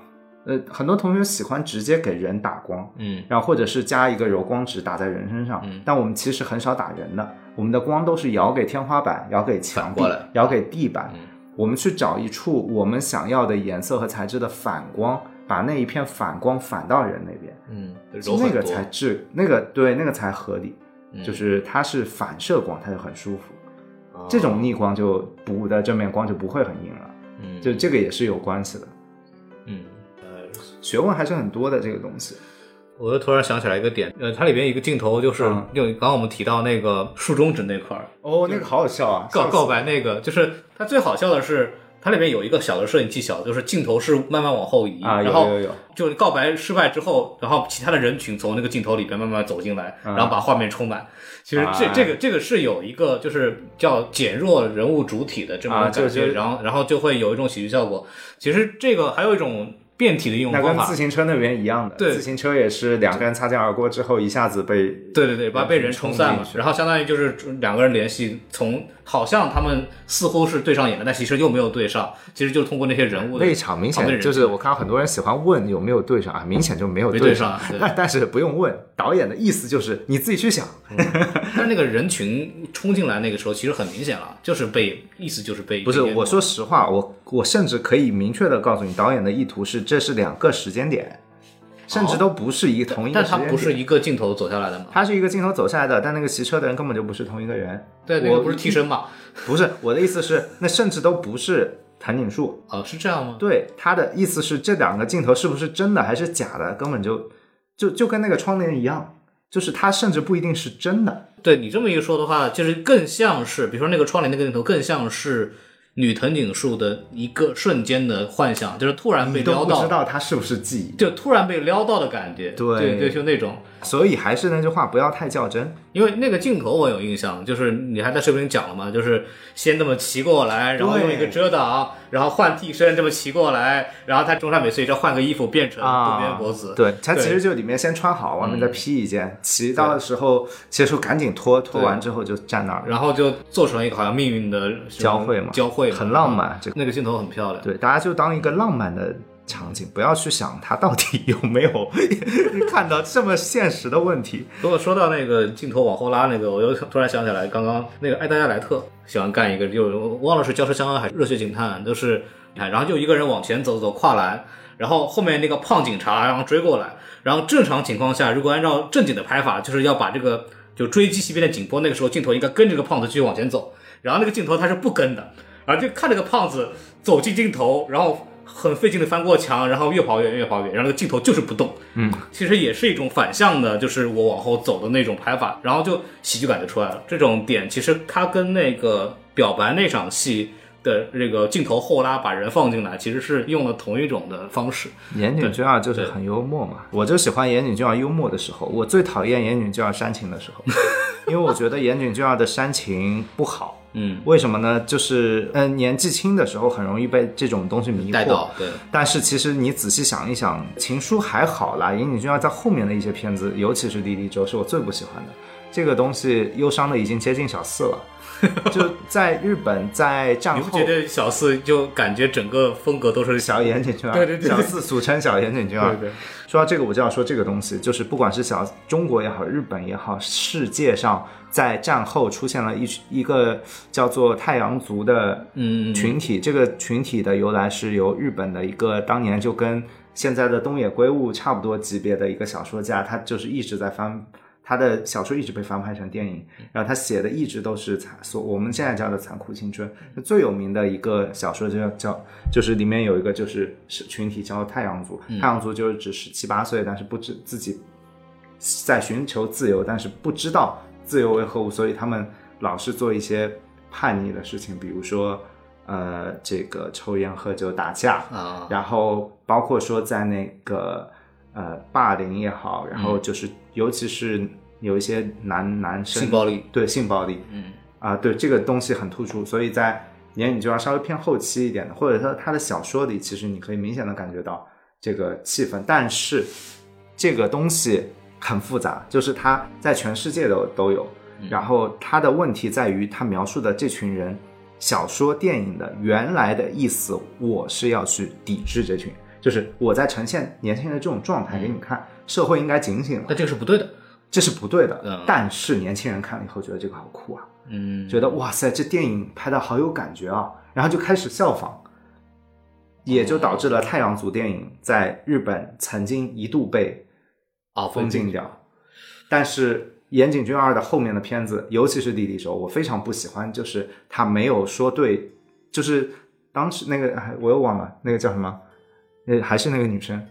呃，很多同学喜欢直接给人打光，嗯然后或者是加一个柔光纸打在人身上，嗯但我们其实很少打人的，我们的光都是摇给天花板、摇给墙壁反过来、摇给地板，嗯。我们去找一处我们想要的颜色和材质的反光，把那一片反光反到人那边，嗯，那个才治，那个对，那个才合理，嗯就是它是反射光，它就很舒服，哦。这种逆光就补的正面光就不会很硬了，嗯就这个也是有关系的，学问还是很多的这个东西。我又突然想起来一个点，呃，它里边一个镜头就是嗯就刚刚我们提到那个竖中指那块儿哦，那个好好笑啊！告告白那个，就是它最好笑的是。它里面有一个小的摄影技巧，就是镜头是慢慢往后移，啊，然后有有，就告白失败之后，然后其他的人群从那个镜头里边慢慢走进来，嗯然后把画面充满。其实这啊这个这个是有一个就是叫减弱人物主体的这么感觉，然后然后就会有一种喜剧效果。其实这个还有一种变体的应用方法。那跟自，行车那边一样的，对。自行车也是两个人擦肩而过之后，一下子被对对对，把被人冲散嘛。冲进，去。然后相当于就是两个人联系，从好像他们似乎是对上眼了，但其实又没有对上，其实就是通过那些人物的那一场明显就是我看到很多人喜欢问有没有对上啊，明显就没有对上但但是不用问，导演的意思就是你自己去想。但是那个人群冲进来那个时候，其实很明显了，就是被意思就是被不是，我说实话，我我甚至可以明确的告诉你，导演的意图是这是两个时间点，甚至都不是一同一个但他。不是一个镜头走下来的吗？他是一个镜头走下来的，但那个骑车的人根本就不是同一个人。对，那我个不是替身嘛？不是我的意思是，那甚至都不是藤井树。哦，是这样吗？对，他的意思是这两个镜头是不是真的还是假的，根本就就就跟那个窗帘一样，就是它甚至不一定是真的。对你这么一说的话，就是更像是，比如说那个窗帘那个镜头，更像是女藤井树的一个瞬间的幻想，就是突然被撩到，不知道她是不是记忆。就突然被撩到的感觉。对对对，就那种。所以还是那句话，不要太较真。因为那个镜头我有印象，就是你还在视频里讲了嘛，就是先这么骑过来，然后用一个遮挡，然后换替身这么骑过来，然后他中山美穗再换个衣服变成渡边博子，啊对，他其实就里面先穿好，外面再披一件，骑到的时候，结束赶紧脱，脱完之后就站那儿，然后就做成一个好像命运的交汇嘛交汇很浪漫这个那个镜头很漂亮。对，大家就当一个浪漫的场景，不要去想它到底有没有 看到这么现实的问题。如果说到那个镜头往后拉那个，我又突然想起来，刚刚那个艾达加莱特喜欢干一个，就忘了是交车相安还是热血警探，都是你看，然后就一个人往前走走跨栏，然后后面那个胖警察然后追过来，然后正常情况下，如果按照正经的拍法，就是要把这个就追击西边的紧迫，那个时候镜头应该跟这个胖子继续往前走，然后那个镜头他是不跟的，然后就看这个胖子走进镜头，然后。很费劲的翻过墙，然后越跑越远，越跑越远，然后那个镜头就是不动。嗯，其实也是一种反向的，就是我往后走的那种拍法，然后就喜剧感就出来了。这种点其实它跟那个表白那场戏的这个镜头后拉把人放进来，其实是用了同一种的方式。岩井俊二就是很幽默嘛，我就喜欢岩井俊二幽默的时候，我最讨厌岩井俊二煽情的时候，因为我觉得岩井俊二的煽情不好。嗯，为什么呢？就是嗯、呃年纪轻的时候很容易被这种东西迷惑。对，但是其实你仔细想一想，《情书》还好啦，岩井俊二在后面的一些片子，尤其是《莉莉周》，是我最不喜欢的。这个东西忧伤的已经接近小四了，就在日本，在战后你不觉，得小四就感觉整个风格都是小岩井俊二，对对对小四俗称小岩井俊二。对对说到这个，我就要说这个东西，就是不管是小中国也好，日本也好，世界上在战后出现了一一个叫做太阳族的嗯群体。这个群体的由来是由日本的一个当年就跟现在的东野圭吾差不多级别的一个小说家，他就是一直在翻。他的小说一直被翻拍成电影，然后他写的一直都是残所我们现在叫的残酷青春。最有名的一个小说就叫叫就是里面有一个就是是群体叫太阳族，太阳族就是指十七八岁，但是不知自己在寻求自由，但是不知道自由为何物，所以他们老是做一些叛逆的事情，比如说呃这个抽烟喝酒打架，啊，然后包括说在那个呃霸凌也好，然后就是、尤其是有一些男男生性暴力，对性暴力，嗯。啊，对这个东西很突出，所以在言语就要稍微偏后期一点的，或者说他的小说里，其实你可以明显的感觉到这个气氛，但是这个东西很复杂，就是它在全世界都都有，然后它的问题在于它描述的这群人，小说、电影的原来的意思，我是要去抵制这群，就是我在呈现年轻人的这种状态给你看，社会应该警醒了，但这个是不对的，这是不对的，嗯。但是年轻人看了以后觉得这个好酷啊。嗯，觉得哇塞，这电影拍的好有感觉啊，然后就开始效仿，也就导致了太阳族电影在日本曾经一度被啊封禁掉。但是岩井俊二的后面的片子，尤其是《弟弟手》，我非常不喜欢，就是他没有说对，就是当时那个哎我又忘了那个叫什么，那，还是那个女生，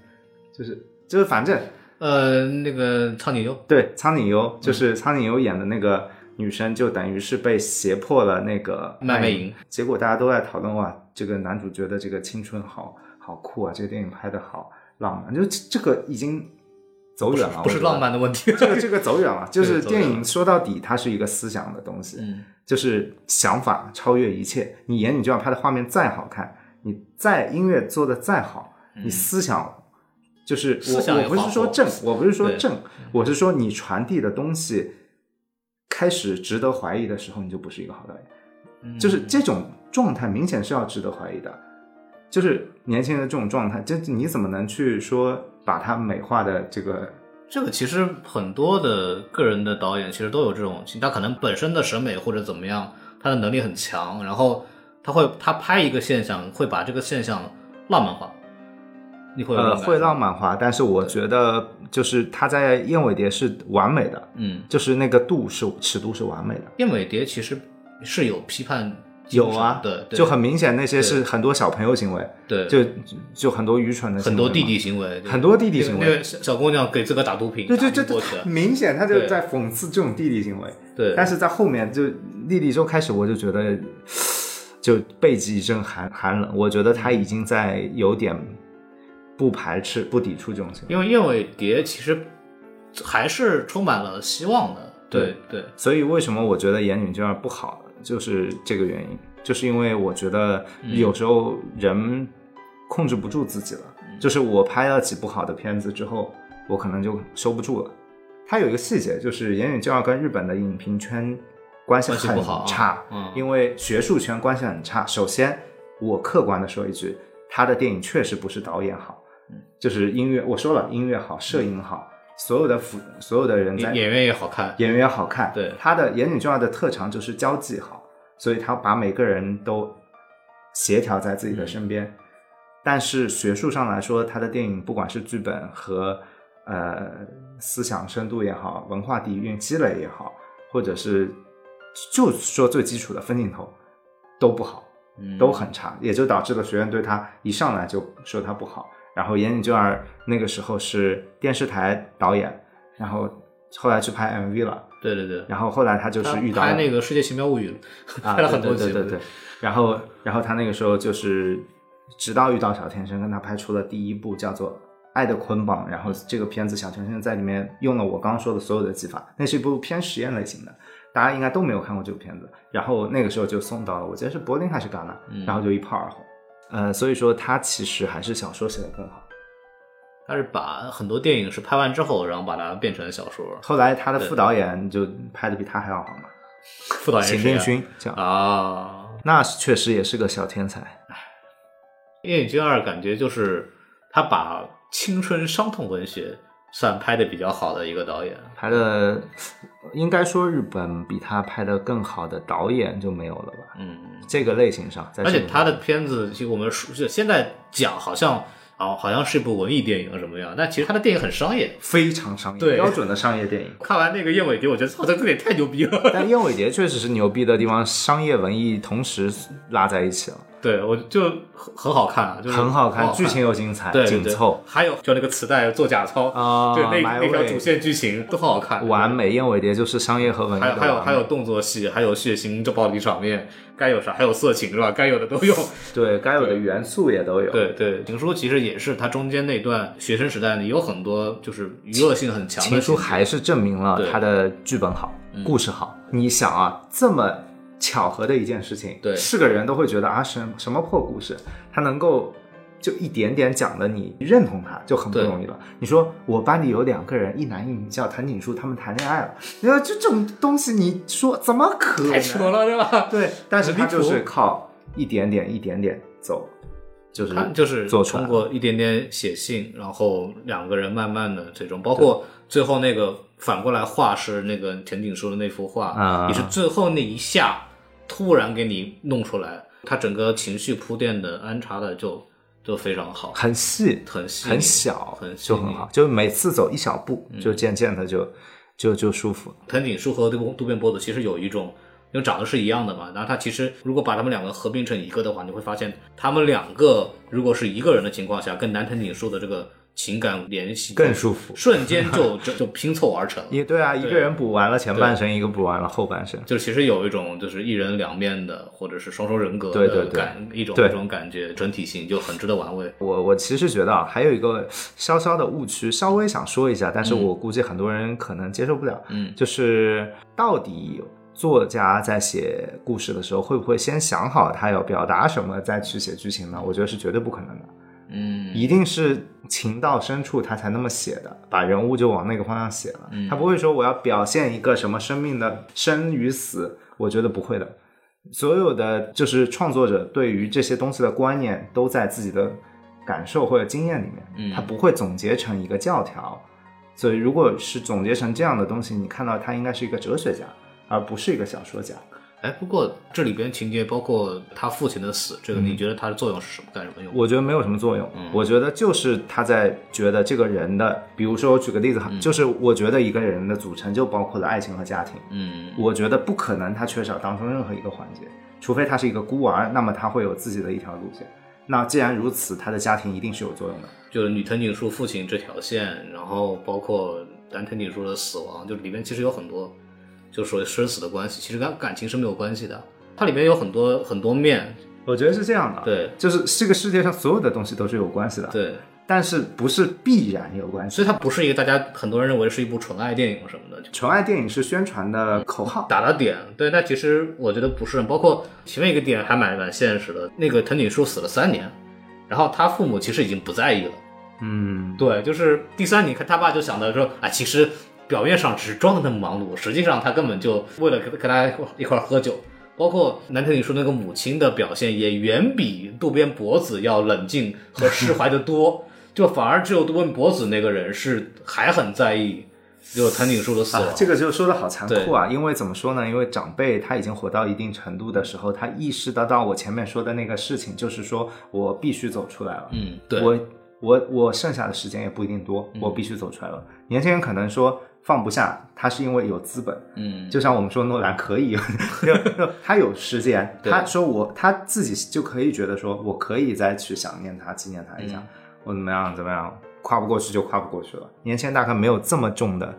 就是就是反正呃那个苍井优，对，苍井优就是苍井优演的那个女生，就等于是被胁迫了那个卖媚淫，结果大家都在讨论哇，这个男主角的这个青春好好酷啊，这个电影拍的好浪漫，就这这个已经走远了，不是浪漫的问题，这个这个走远了，就是电影说到底，它是一个思想的东西，嗯。就是想法超越一切。你演你就要拍的画面再好看，你再音乐做的再好，你思想就是我我不是说正，我不是说正，我是说你传递的东西开始值得怀疑的时候，你就不是一个好导演。嗯。就是这种状态明显是要值得怀疑的，就是年轻人的这种状态，就你怎么能去说把它美化的这个？这个其实很多的个人的导演其实都有这种，他可能本身的审美或者怎么样，他的能力很强，然后他会他拍一个现象，会把这个现象浪漫化。你会呃，会浪漫化，但是我觉得就是他在《燕尾蝶》是完美的，嗯，就是那个度是尺度是完美的。燕尾蝶其实是有批判有啊，对，对。就很明显那些是很多小朋友行为，对，就就很多愚蠢的行为很多弟弟行为，很多弟弟行为。那个小小姑娘给自个儿打毒品，对对，打这进过去了，明显他就在讽刺这种弟弟行为。对，但是在后面就莉莉周开始，我就觉得就背脊一阵寒寒冷。我觉得他已经在有点不排斥、不抵触这种行为。因为燕尾蝶其实还是充满了希望的，对对，所以为什么我觉得言语这样不好，就是这个原因，就是因为我觉得有时候人控制不住自己了。就是我拍了几部好的片子之后，我可能就收不住了。它有一个细节，就是言语就要跟日本的影评圈关系很差，嗯因为学术圈关系很差。首先，我客观的说一句，他的电影确实不是导演好，就是音乐，我说了，音乐好，摄影好，所有的辅，所有的人在演演员也好看，演员也好看，对。他的言语重要的特长就是交际好，所以他把每个人都协调在自己的身边。但是学术上来说，他的电影不管是剧本和呃思想深度也好，文化底蕴积累也好，或者是就说最基础的分镜头都不好，嗯。都很差，也就导致了学院对他一上来就说他不好。然后岩井俊二那个时候是电视台导演，然后后来去拍 MV 了，对对对，然后后来他就是遇到了拍那个《世界奇妙物语》啊，拍了很多集，对对对对，然后然后他那个时候就是直到遇到小天生，跟他拍出了第一部叫做爱的捆绑，然后这个片子小天生在里面用了我刚刚说的所有的技法，那是一部偏实验类型的，大家应该都没有看过这部片子。然后那个时候就送到了，我记得是柏林还是戛纳，然后就一炮而红。呃，所以说他其实还是小说写的更好。他是把很多电影是拍完之后，然后把它变成小说。后来他的副导演就拍的比他还要好嘛，副导演是谁啊邢定勋这样，啊，那确实也是个小天才。《夜影君二》感觉就是他把青春伤痛文学算拍的比较好的一个导演。拍的应该说日本比他拍的更好的导演就没有了吧？嗯，这个类型上，在而且他的片子，其实我们说就现在讲好像啊，好像是一部文艺电影什么样，但其实他的电影很商业。非常商业，对标准的商业电影。看完那个《燕尾蝶》，我觉得操，这个也太牛逼了。但《燕尾蝶》确实是牛逼的地方，商业文艺同时拉在一起了，对，我就很很好看啊，就是很好看，剧情又精彩，对紧凑还有就那个磁带做假钞啊对那那条主线剧情都很好看，完美。《燕尾蝶》就是商业和文艺还有还有还有动作戏，还有血腥这暴力场面，该有啥还有色情是吧？该有的都有。对该有的元素也都有。对对，情书其实也是它中间那段学生时代呢，有很多就是娱乐性很强的情书还是证明了对嗯他的剧本好，故事好。你想啊，这么巧合的一件事情，对是个人都会觉得啊，什什么破故事，他能够就一点点讲的你认同他，就很不容易了。你说我班里有两个人，一男一女叫谭锦书，他们谈恋爱了，你说这种东西，你说怎么可能？太扯了，对吧？对，但是他就是靠一点点一点点走，就是他就是做通过一点点写信，然后两个人慢慢的这种，包括最后那个反过来画是那个田景书的那幅画，啊也是最后那一下突然给你弄出来，他整个情绪铺垫的安插的就就非常好，很细，很细很小，很就很好，就每次走一小步，就渐渐的就就就舒服。藤井树和渡渡边波子其实有一种，因为长得是一样的嘛，然后他其实如果把他们两个合并成一个的话，你会发现他们两个如果是一个人的情况下，跟南藤井树的这个情感联系更舒服瞬间就 就就拼凑而成。也对啊，一个人补完了前半生，一个补完了后半生。就其实有一种就是一人两面的，或者是双重人格对对对的感一种对一种感觉，整体性就很值得玩味。我我其实觉得啊，还有一个稍稍的误区，稍微想说一下，但是我估计很多人可能接受不了。嗯就是到底作家在写故事的时候，会不会先想好他要表达什么，再去写剧情呢？我觉得是绝对不可能的。嗯一定是情到深处他才那么写的，把人物就往那个方向写了。他不会说我要表现一个什么生命的生与死，我觉得不会的。所有的就是创作者对于这些东西的观念都在自己的感受或者经验里面，他不会总结成一个教条。所以如果是总结成这样的东西，你看到他应该是一个哲学家，而不是一个小说家。哎，不过这里边情节包括他父亲的死，这个嗯你觉得它的作用是什么？干什么用？我觉得没有什么作用。我觉得就是他在觉得这个人的，比如说我举个例子哈，就是我觉得一个人的组成就包括了爱情和家庭。嗯我觉得不可能他缺少当中任何一个环节，除非他是一个孤儿，那么他会有自己的一条路线。那既然如此，他的家庭一定是有作用的。就是女藤井树父亲这条线，然后包括男藤井树的死亡，就里面其实有很多，就所谓生死的关系，其实跟感情是没有关系的。它里面有很多很多面，我觉得是这样的，，对就是这个世界上所有的东西都是有关系的，，对，但是不是必然有关系。所以它不是一个大家很多人认为是一部纯爱电影什么的，纯爱电影是宣传的口号，打了点。对，但其实我觉得不是，包括前面一个点还蛮蛮现实的，那个藤井树死了三年，然后他父母其实已经不在意了。嗯，对，就是第三，你看他爸就想到说啊，其实表面上只是装的那么忙碌，实际上他根本就为了跟跟他一块一块儿喝酒。包括南藤你说那个母亲的表现，也远比渡边博子要冷静和释怀的多。就反而只有渡边博子那个人是还很在意，就藤井树的死亡。啊，这个就说的好残酷啊！因为怎么说呢？因为长辈他已经活到一定程度的时候，他意识得到我前面说的那个事情，就是说我必须走出来了。嗯，对，我我我剩下的时间也不一定多，我必须走出来了。年轻人可能说放不下，他是因为有资本，嗯，就像我们说诺兰可以，他有时间，他说我他自己就可以觉得说我可以再去想念他、纪念他一下，我怎么样怎么样，跨不过去就跨不过去了。年轻人大概没有这么重的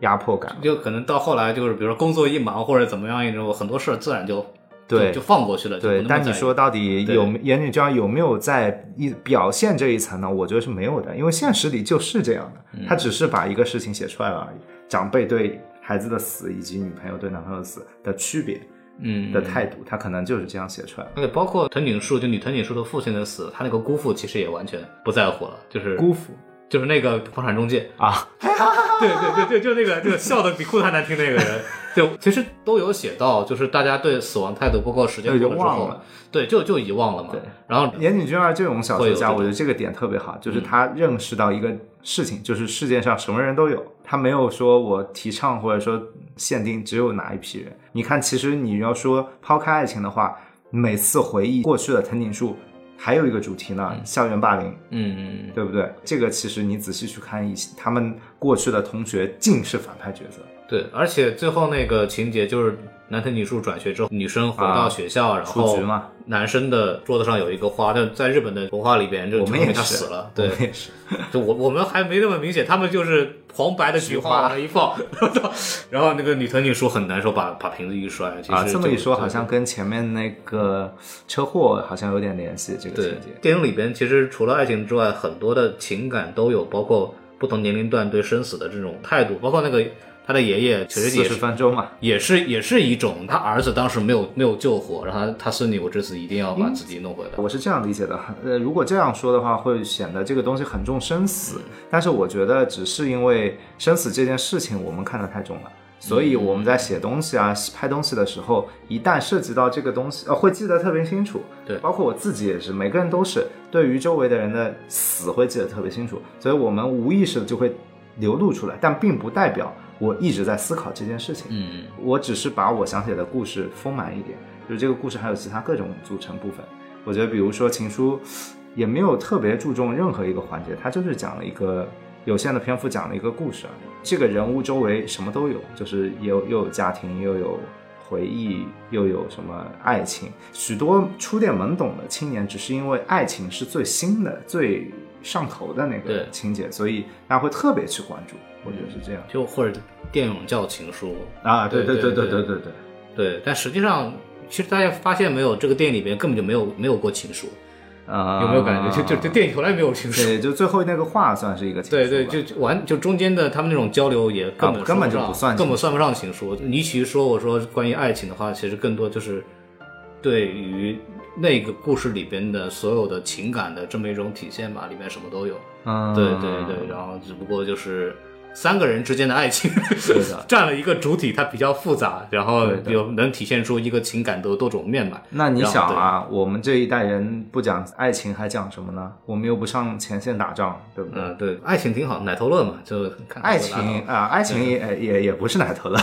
压迫感。就可能到后来就是比如说工作一忙或者怎么样一种，很多事自然就对就就放过去了。对，但你说到底有没言语这样有没有在一表现这一层呢？我觉得是没有的，因为现实里就是这样的，嗯他只是把一个事情写出来了而已。长辈对孩子的死以及女朋友对男朋友的死的区别嗯的态度，他可能就是这样写出来的。而且包括藤井树，就女藤井树的父亲的死，他那个姑父其实也完全不在乎了，就是姑父就是那个房产中介，啊，对对对对，就那个就笑的比哭的还难听那个人，就其实都有写到，就是大家对死亡态度，包括时间对就过了之后忘了，对，就就遗忘了嘛。对，然后岩井俊二这种小说家，我觉得这个点特别好，就是他认识到一个事情，就是世界上什么人都有，他没有说我提倡或者说限定只有哪一批人。你看，其实你要说抛开爱情的话，每次回忆过去的藤井树，还有一个主题呢，校园霸凌，嗯，对不对？这个其实你仔细去看一些，他们过去的同学尽是反派角色。对，而且最后那个情节就是男藤女树转学之后，女生回到学校，然后男生的桌子上有一个花，但在日本的文化里边，就我们也是死了，对，们也是，就我我们还没那么明显，他们就是黄白的菊花往那一放，然后那个女藤女树很难受，把把瓶子一摔。其实啊，这么一说，好像跟前面那个车祸好像有点联系，这个情节。电影里边，其实除了爱情之外，很多的情感都有，包括不同年龄段对生死的这种态度，包括那个他的爷爷，也是分钟嘛，也是也是一种，他儿子当时没有没有救活，然后他他孙女，我这次一定要把自己弄回来。我是这样理解的，呃，如果这样说的话，会显得这个东西很重生死。但是我觉得，只是因为生死这件事情我们看得太重了，所以我们在写东西啊、拍东西的时候，一旦涉及到这个东西，呃，会记得特别清楚。对包括我自己也是，每个人都是对于周围的人的死会记得特别清楚，所以我们无意识的就会流露出来，但并不代表我一直在思考这件事情。嗯，我只是把我想写的故事丰满一点，就是这个故事还有其他各种组成部分。我觉得，比如说《情书》，也没有特别注重任何一个环节，它就是讲了一个有限的篇幅讲了一个故事。这个人物周围什么都有，就是也有又有家庭，又有回忆，又有什么爱情。许多初恋懵懂的青年，只是因为爱情是最新的、最上头的那个情节，所以大家会特别去关注。我觉得是这样就或者电影叫情书，啊，对对对对对对对对。但实际上，其实大家发现没有，这个电影里边根本就没有没有过情书，啊，有没有感觉？就就这电影从来没有情书。对，就最后那个话算是一个情书对对，就就完就中间的他们那种交流也根本啊根本就不算根本算不上情书。你与其说我说关于爱情的话，其实更多就是对于那个故事里边的所有的情感的这么一种体现吧，里面什么都有。嗯，对对对，然后只不过就是三个人之间的爱情 占了一个主体，它比较复杂，然后有能体现出一个情感的多种面貌。那你想啊，我们这一代人不讲爱情还讲什么呢？我们又不上前线打仗，对不对？嗯，对，爱情挺好，奶头乐嘛，就看爱情啊，爱情也也也不是奶头乐，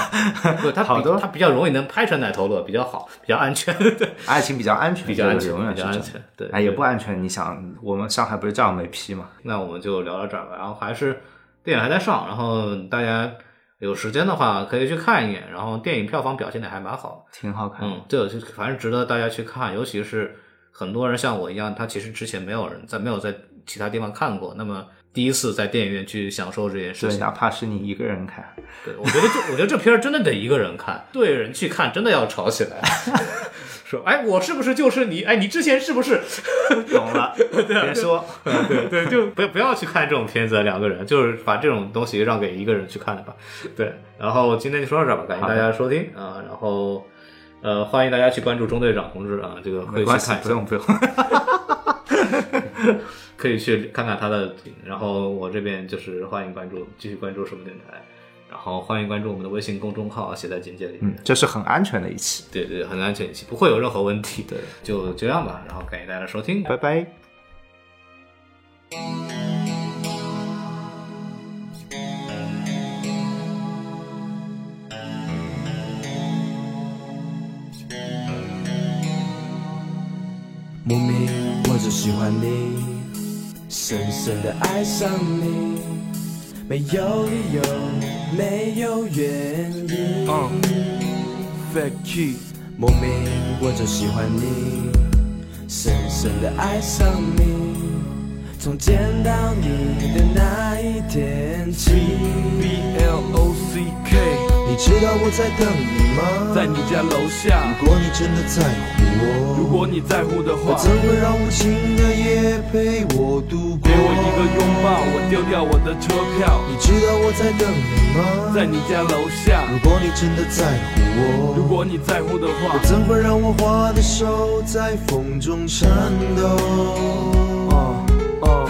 不，它好多比它比较容易能拍成奶头乐，比较好，比较安全，对，爱情比较安全，比较安全永远是安全对哎，也不安全。你想，我们上海不是照样没批嘛？那我们就聊到这儿吧。然后还是电影还在上，然后大家有时间的话可以去看一眼。然后电影票房表现的还蛮好，挺好看的。嗯，对就反正值得大家去看，尤其是很多人像我一样，他其实之前没有人在没有在其他地方看过，那么第一次在电影院去享受这件事对，情。哪怕是你一个人看，对，我觉得这我觉得这片儿真的得一个人看，对人去看真的要吵起来。说，哎，我是不是就是你？哎，你之前是不是？懂了，别说。对对，就不要不要去看这种片子，两个人就是把这种东西让给一个人去看吧。对，然后今天就说到这儿吧，感谢大家收听啊，然后呃，欢迎大家去关注中队长同志啊，这个可以去没关系看，不用不 用。可以去看看他的。然后我这边就是欢迎关注，继续关注什么电台，然后欢迎关注我们的微信公众号，写在简介里面。嗯，这是很安全的一期。对对，很安全一期，不会有任何问题。对，就这样吧，然后感谢大家的收听，拜拜。莫名我就喜欢你，深深的爱上你，没有理由，没有原因。Fat key，莫名我就喜欢你，深深的爱上你，从见到你的那一天起。B L O C K，你知道我在等你吗？在你家楼下。如果你真的在乎我，如果你在乎的话，我怎会让无情的夜陪我度过？给我一个拥抱，我丢掉我的车票。你知道我在等你吗？在你家楼下。如果你真的在乎我，如果你在乎的话我，怎会让我花的手在风中颤抖？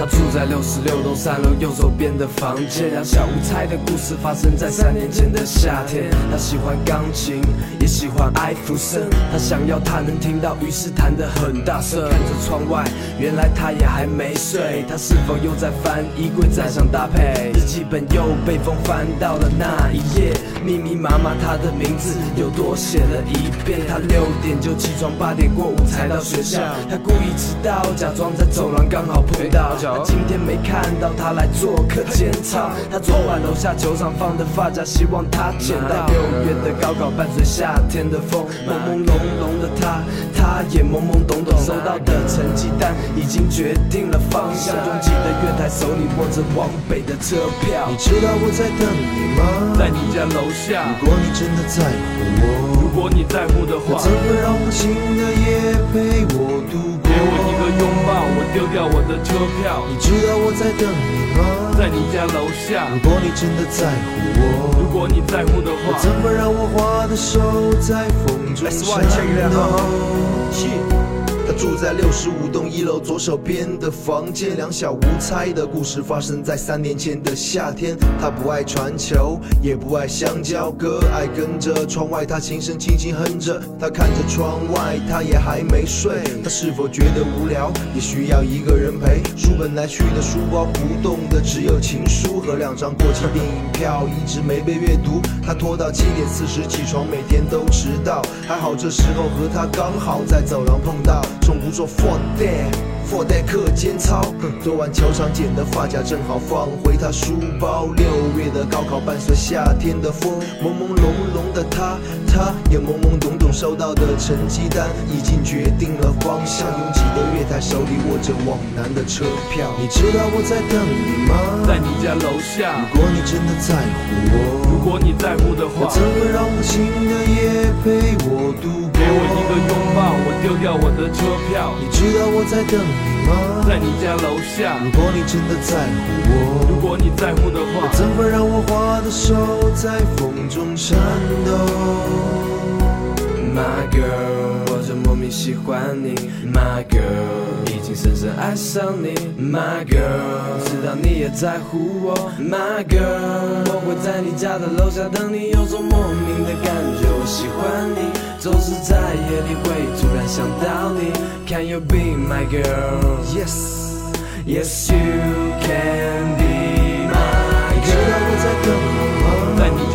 他住在六十六栋三楼右手边的房间。两小无猜的故事发生在三年前的夏天。他喜欢钢琴，也喜欢艾弗森。他想要他能听到，于是弹得很大声。看着窗外，原来他也还没睡。他是否又在翻衣柜，再想搭配？日记本又被风翻到了那一页，密密麻麻他的名字又多写了一遍。他六点就起床，八点过五才到学校。他故意迟到，假装在走廊刚好碰到。他今天没看到他来做客检查。他昨晚楼下球场放的发夹，希望他捡到。六月的高考伴随夏天的风，朦朦胧胧的他，他也懵懵懂懂。收到的成绩单已经决定了方向。拥挤的月台，手里握着往北的车票。你知道我在等你吗？在你家楼下。如果你真的在乎我，如果你在乎的话，怎会让无情的夜陪我度过？个拥抱，我丢掉我的车票。你知道我在等你吗？在你家楼下。如果你真的在乎我，如果你在乎的话，我怎么让我花的手在风中颤抖？他住在六十五栋一楼左手边的房间，两小无猜的故事发生在三年前的夏天。他不爱传球，也不爱香蕉哥，爱跟着窗外他轻声轻轻哼着。他看着窗外，他也还没睡。他是否觉得无聊，也需要一个人陪？书本来去的书包不动的只有情书和两张过期电影票，一直没被阅读。他拖到七点四十起床，每天都迟到。还好这时候和他刚好在走廊碰到。总不做 for that。for that 课间操，昨晚球场捡的发夹正好放回他书包。六月的高考伴随夏天的风，朦朦胧胧的他，他也懵懵懂懂收到的成绩单已经决定了方向。拥挤的月台，手里握着往南的车票。你知道我在等你吗？在你家楼下。如果你真的在乎我，果你在乎的话，怎么让无情的夜陪我度过？给我一个拥抱，我丢掉我的车票。你知道我在等你吗？在你家楼下。如果你真的在乎我，如果你在乎的话，我怎么让我花的手在风中颤抖？My girl，喜欢你。My girl，已经深深爱上你。My girl，知道你也在乎我。My girl，我会在你家的楼下等你，有种莫名的感觉，我喜欢你。总是在夜里会突然想到你。Can you be my girl? Yes. Yes, you can be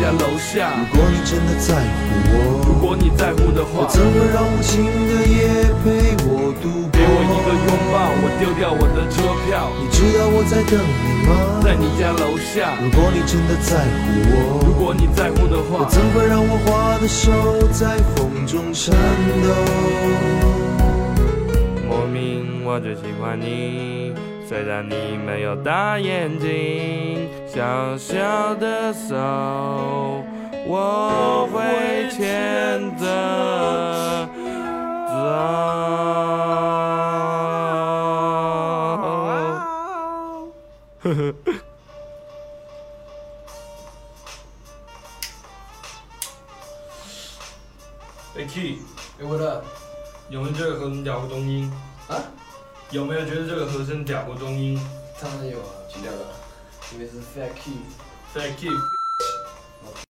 家楼下。如果你真的在乎我，如果你在乎的话，我怎会让无情的夜陪我度过？给我一个拥抱，我丢掉我的车票。你知道我在等你吗？在你家楼下。如果你真的在乎我，如果你在乎的话，我怎会让我花的手在风中颤抖？莫名我最喜欢你，虽然你没有大眼睛，小小的手我会牵着走。哎 Key，哎，我的有没有这个和声调过中音？啊，有没有觉得这个和声调过中音当然有啊，去掉了，因为是 fat key。？Thank you。